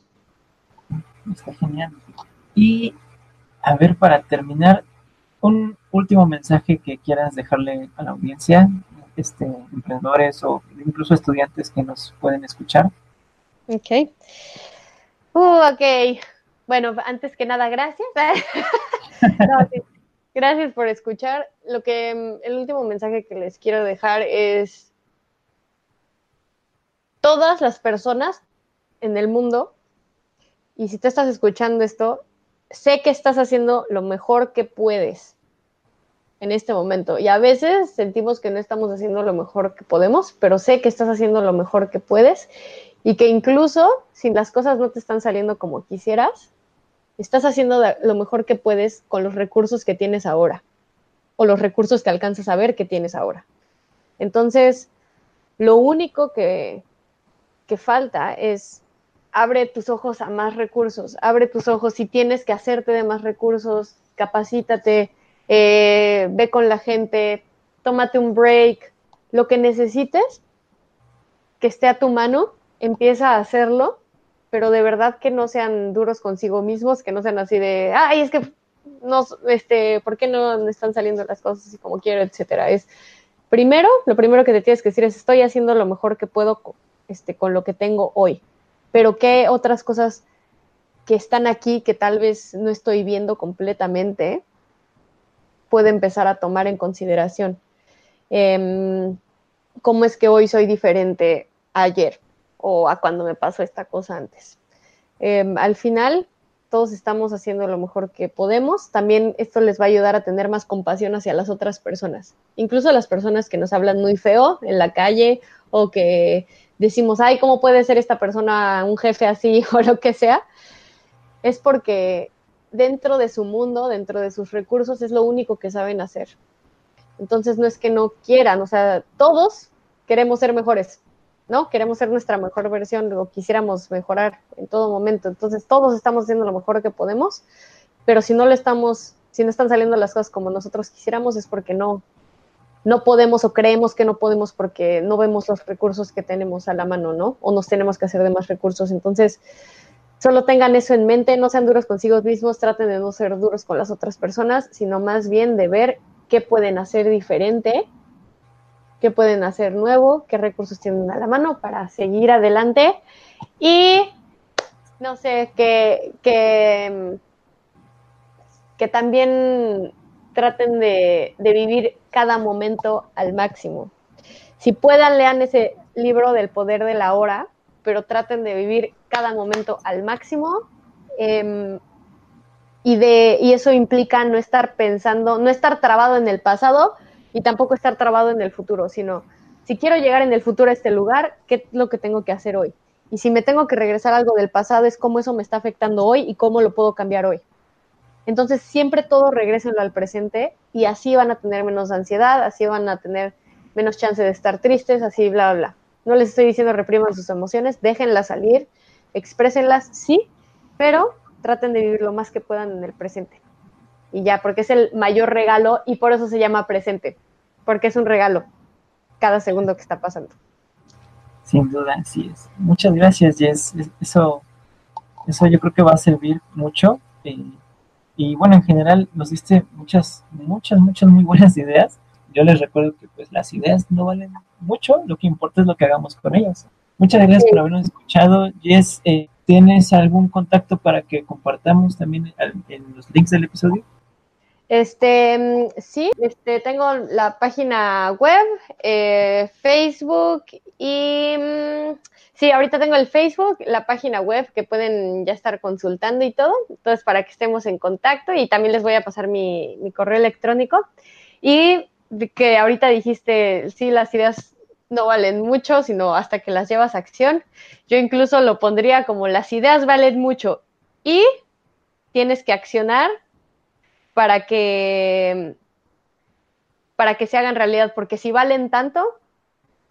Está genial. Y a ver, para terminar, un último mensaje que quieras dejarle a la audiencia, este, emprendedores o incluso estudiantes que nos pueden escuchar. Ok. Uh, ok. Bueno, antes que nada, gracias. Gracias por escuchar. Lo que mm, el último mensaje que les quiero dejar es todas las personas en el mundo, y si tú estás escuchando esto, sé que estás haciendo lo mejor que puedes en este momento. Y a veces sentimos que no estamos haciendo lo mejor que podemos, pero sé que estás haciendo lo mejor que puedes y que incluso si las cosas no te están saliendo como quisieras, estás haciendo lo mejor que puedes con los recursos que tienes ahora o los recursos que alcanzas a ver que tienes ahora. Entonces, lo único que, que falta es abre tus ojos a más recursos, abre tus ojos si tienes que hacerte de más recursos, capacítate, eh, ve con la gente, tómate un break, lo que necesites que esté a tu mano empieza a hacerlo, pero de verdad que no sean duros consigo mismos, que no sean así de, ay, es que no, este, ¿por qué no están saliendo las cosas así como quiero, etcétera? Es primero, lo primero que te tienes que decir es, estoy haciendo lo mejor que puedo este, con lo que tengo hoy, pero qué otras cosas que están aquí que tal vez no estoy viendo completamente, puede empezar a tomar en consideración. Em, ¿Cómo es que hoy soy diferente ayer? O a cuando me pasó esta cosa antes. Em, al final, todos estamos haciendo lo mejor que podemos. También esto les va a ayudar a tener más compasión hacia las otras personas, incluso las personas que nos hablan muy feo en la calle o que decimos, ay, ¿cómo puede ser esta persona un jefe así o lo que sea? Es porque dentro de su mundo, dentro de sus recursos, es lo único que saben hacer. Entonces no es que no quieran, o sea, todos queremos ser mejores, ¿no? Queremos ser nuestra mejor versión o quisiéramos mejorar en todo momento. Entonces, todos estamos haciendo lo mejor que podemos, pero si no lo estamos, si no están saliendo las cosas como nosotros quisiéramos, es porque no, no podemos o creemos que no podemos porque no vemos los recursos que tenemos a la mano, ¿no? O nos tenemos que hacer de más recursos. Entonces, solo tengan eso en mente, no sean duros consigo mismos, traten de no ser duros con las otras personas, sino más bien de ver qué pueden hacer diferente qué pueden hacer nuevo, qué recursos tienen a la mano para seguir adelante y no sé, que, que, también traten de, de, vivir cada momento al máximo. Si puedan, lean ese libro del poder de la hora, pero traten de vivir cada momento al máximo. Eh, y, de, y eso implica no estar pensando, no estar trabado en el pasado y tampoco estar trabado en el futuro, sino si quiero llegar en el futuro a este lugar, ¿qué es lo que tengo que hacer hoy? Y si me tengo que regresar algo del pasado, es cómo eso me está afectando hoy y cómo lo puedo cambiar hoy. Entonces, siempre todo regresenlo al presente y así van a tener menos ansiedad, así van a tener menos chance de estar tristes, así, bla, bla. No les estoy diciendo repriman sus emociones, déjenlas salir, exprésenlas, sí, pero traten de vivir lo más que puedan en el presente. Y ya, porque es el mayor regalo y por eso se llama presente, porque es un regalo cada segundo que está pasando. Sin duda, así es. Muchas gracias, Jess. Eso, eso yo creo que va a servir mucho. Eh, y bueno, en general nos diste muchas, muchas, muchas muy buenas ideas. Yo les recuerdo que pues las ideas no valen mucho, lo que importa es lo que hagamos con ellas. Muchas gracias por habernos escuchado. Jess, eh, ¿tienes algún contacto para que compartamos también en los links del episodio? Este, sí, este, tengo la página web, eh, Facebook y mm, sí, ahorita tengo el Facebook, la página web que pueden ya estar consultando y todo, entonces para que estemos en contacto y también les voy a pasar mi, mi correo electrónico. Y que ahorita dijiste, sí, las ideas no valen mucho, sino hasta que las llevas a acción. Yo incluso lo pondría como las ideas valen mucho y tienes que accionar para que para que se hagan realidad, porque si valen tanto,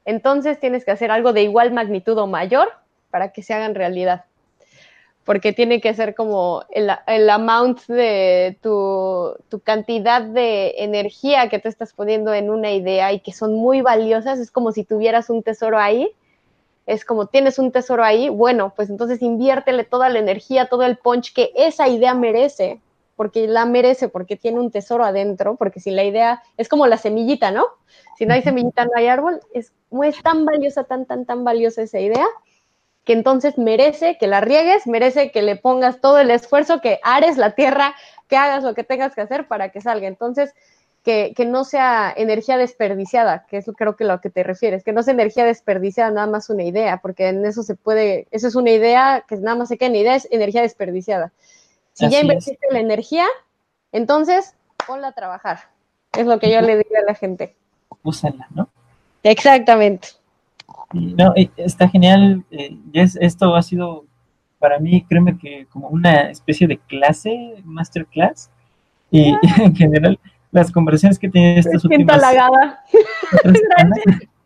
entonces tienes que hacer algo de igual magnitud o mayor para que se hagan realidad. Porque tiene que ser como el, el amount de tu, tu, cantidad de energía que tú estás poniendo en una idea y que son muy valiosas, es como si tuvieras un tesoro ahí, es como tienes un tesoro ahí, bueno, pues entonces inviértele toda la energía, todo el punch que esa idea merece, porque la merece, porque tiene un tesoro adentro, porque si la idea es como la semillita, ¿no? Si no hay semillita, no hay árbol, es, es tan valiosa, tan, tan, tan valiosa esa idea que entonces merece que la riegues, merece que le pongas todo el esfuerzo, que ares la tierra, que hagas lo que tengas que hacer para que salga. Entonces, que, que no sea energía desperdiciada, que es creo que lo que te refieres, que no sea energía desperdiciada, nada más una idea, porque en eso se puede, eso es una idea que nada más se queda en idea, es energía desperdiciada. Si ya invertiste la energía, entonces ponla a trabajar. Es lo que yo le digo a la gente. Úsala, ¿no? Exactamente. No, está genial. Eh, esto ha sido para mí, créeme que como una especie de clase, masterclass. Y, ah. en general, las conversaciones que tenido estas últimas. halagada.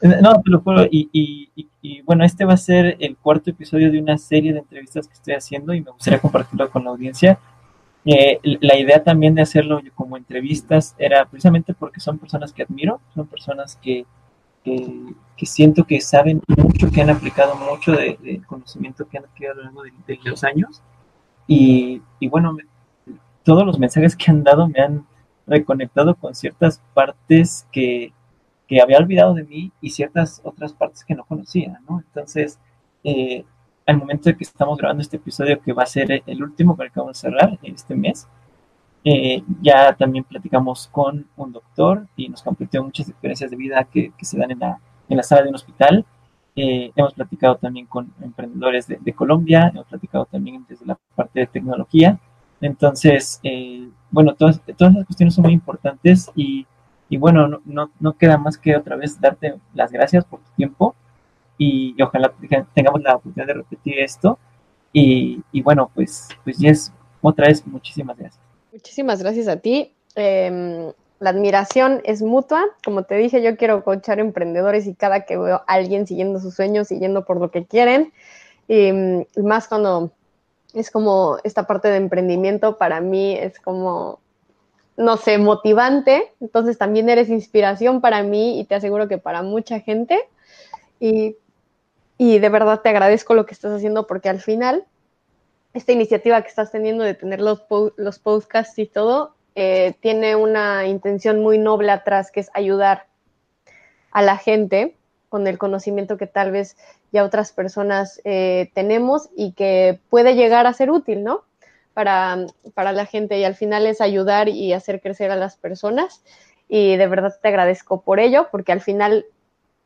no, te lo juro. Y, y, y, bueno, este va a ser el cuarto episodio de una serie de entrevistas que estoy haciendo y me gustaría compartirlo con la audiencia. Eh, la idea también de hacerlo como entrevistas era precisamente porque son personas que admiro, son personas que que, siento que saben mucho, que han aplicado mucho de, conocimiento que han adquirido a lo largo de, los años. Y, bueno, todos los mensajes que han dado me han reconectado con ciertas partes que, que, había olvidado de mí y ciertas otras partes que no conocía, ¿no? Entonces, eh, al momento de que estamos grabando este episodio, que va a ser el último con el que vamos a cerrar este mes, eh, ya también platicamos con un doctor y nos compartió muchas experiencias de vida que, se dan en la, en la, sala de un hospital. Eh, hemos platicado también con emprendedores de, Colombia, hemos platicado también desde la parte de tecnología. Entonces, eh, bueno, todas, todas esas cuestiones son muy importantes y, y bueno, no, no, queda más que otra vez darte las gracias por tu tiempo y, ojalá tengamos la oportunidad de repetir esto. Y, y bueno, pues, pues Jess, otra vez muchísimas gracias. Muchísimas gracias a ti. Em, la admiración es mutua. Como te dije, yo quiero coachar emprendedores y cada que veo a alguien siguiendo sus sueños, siguiendo por lo que quieren, y, mm, más cuando es como esta parte de emprendimiento, para mí es como, no sé, motivante. Entonces también eres inspiración para mí y te aseguro que para mucha gente. Y, y de verdad te agradezco lo que estás haciendo porque al final esta iniciativa que estás teniendo de tener los, los podcasts y todo, eh, tiene una intención muy noble atrás, que es ayudar. a la gente con el conocimiento que tal vez ya otras personas eh, tenemos y que puede llegar a ser útil, ¿no? Para, para la gente y al final es ayudar y hacer crecer a las personas y de verdad te agradezco por ello porque al final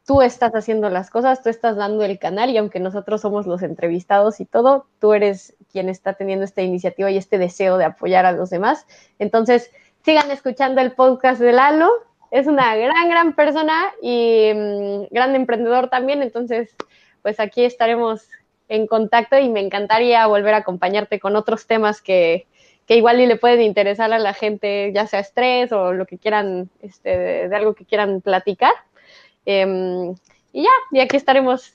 tú estás haciendo las cosas, tú estás dando el canal y aunque nosotros somos los entrevistados y todo, tú eres quien está teniendo esta iniciativa y este deseo de apoyar a los demás. Entonces, sigan escuchando el podcast de Lalo. Es una gran, gran persona y mm, gran emprendedor también. Entonces, pues aquí estaremos en contacto y me encantaría volver a acompañarte con otros temas que, igual y le pueden interesar a la gente, ya sea estrés o lo que quieran, este, de algo que quieran platicar. Em, y ya, y aquí estaremos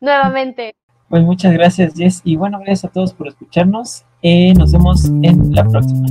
nuevamente. Pues muchas gracias, Jess. Y bueno, gracias a todos por escucharnos. Eh, nos vemos en la próxima.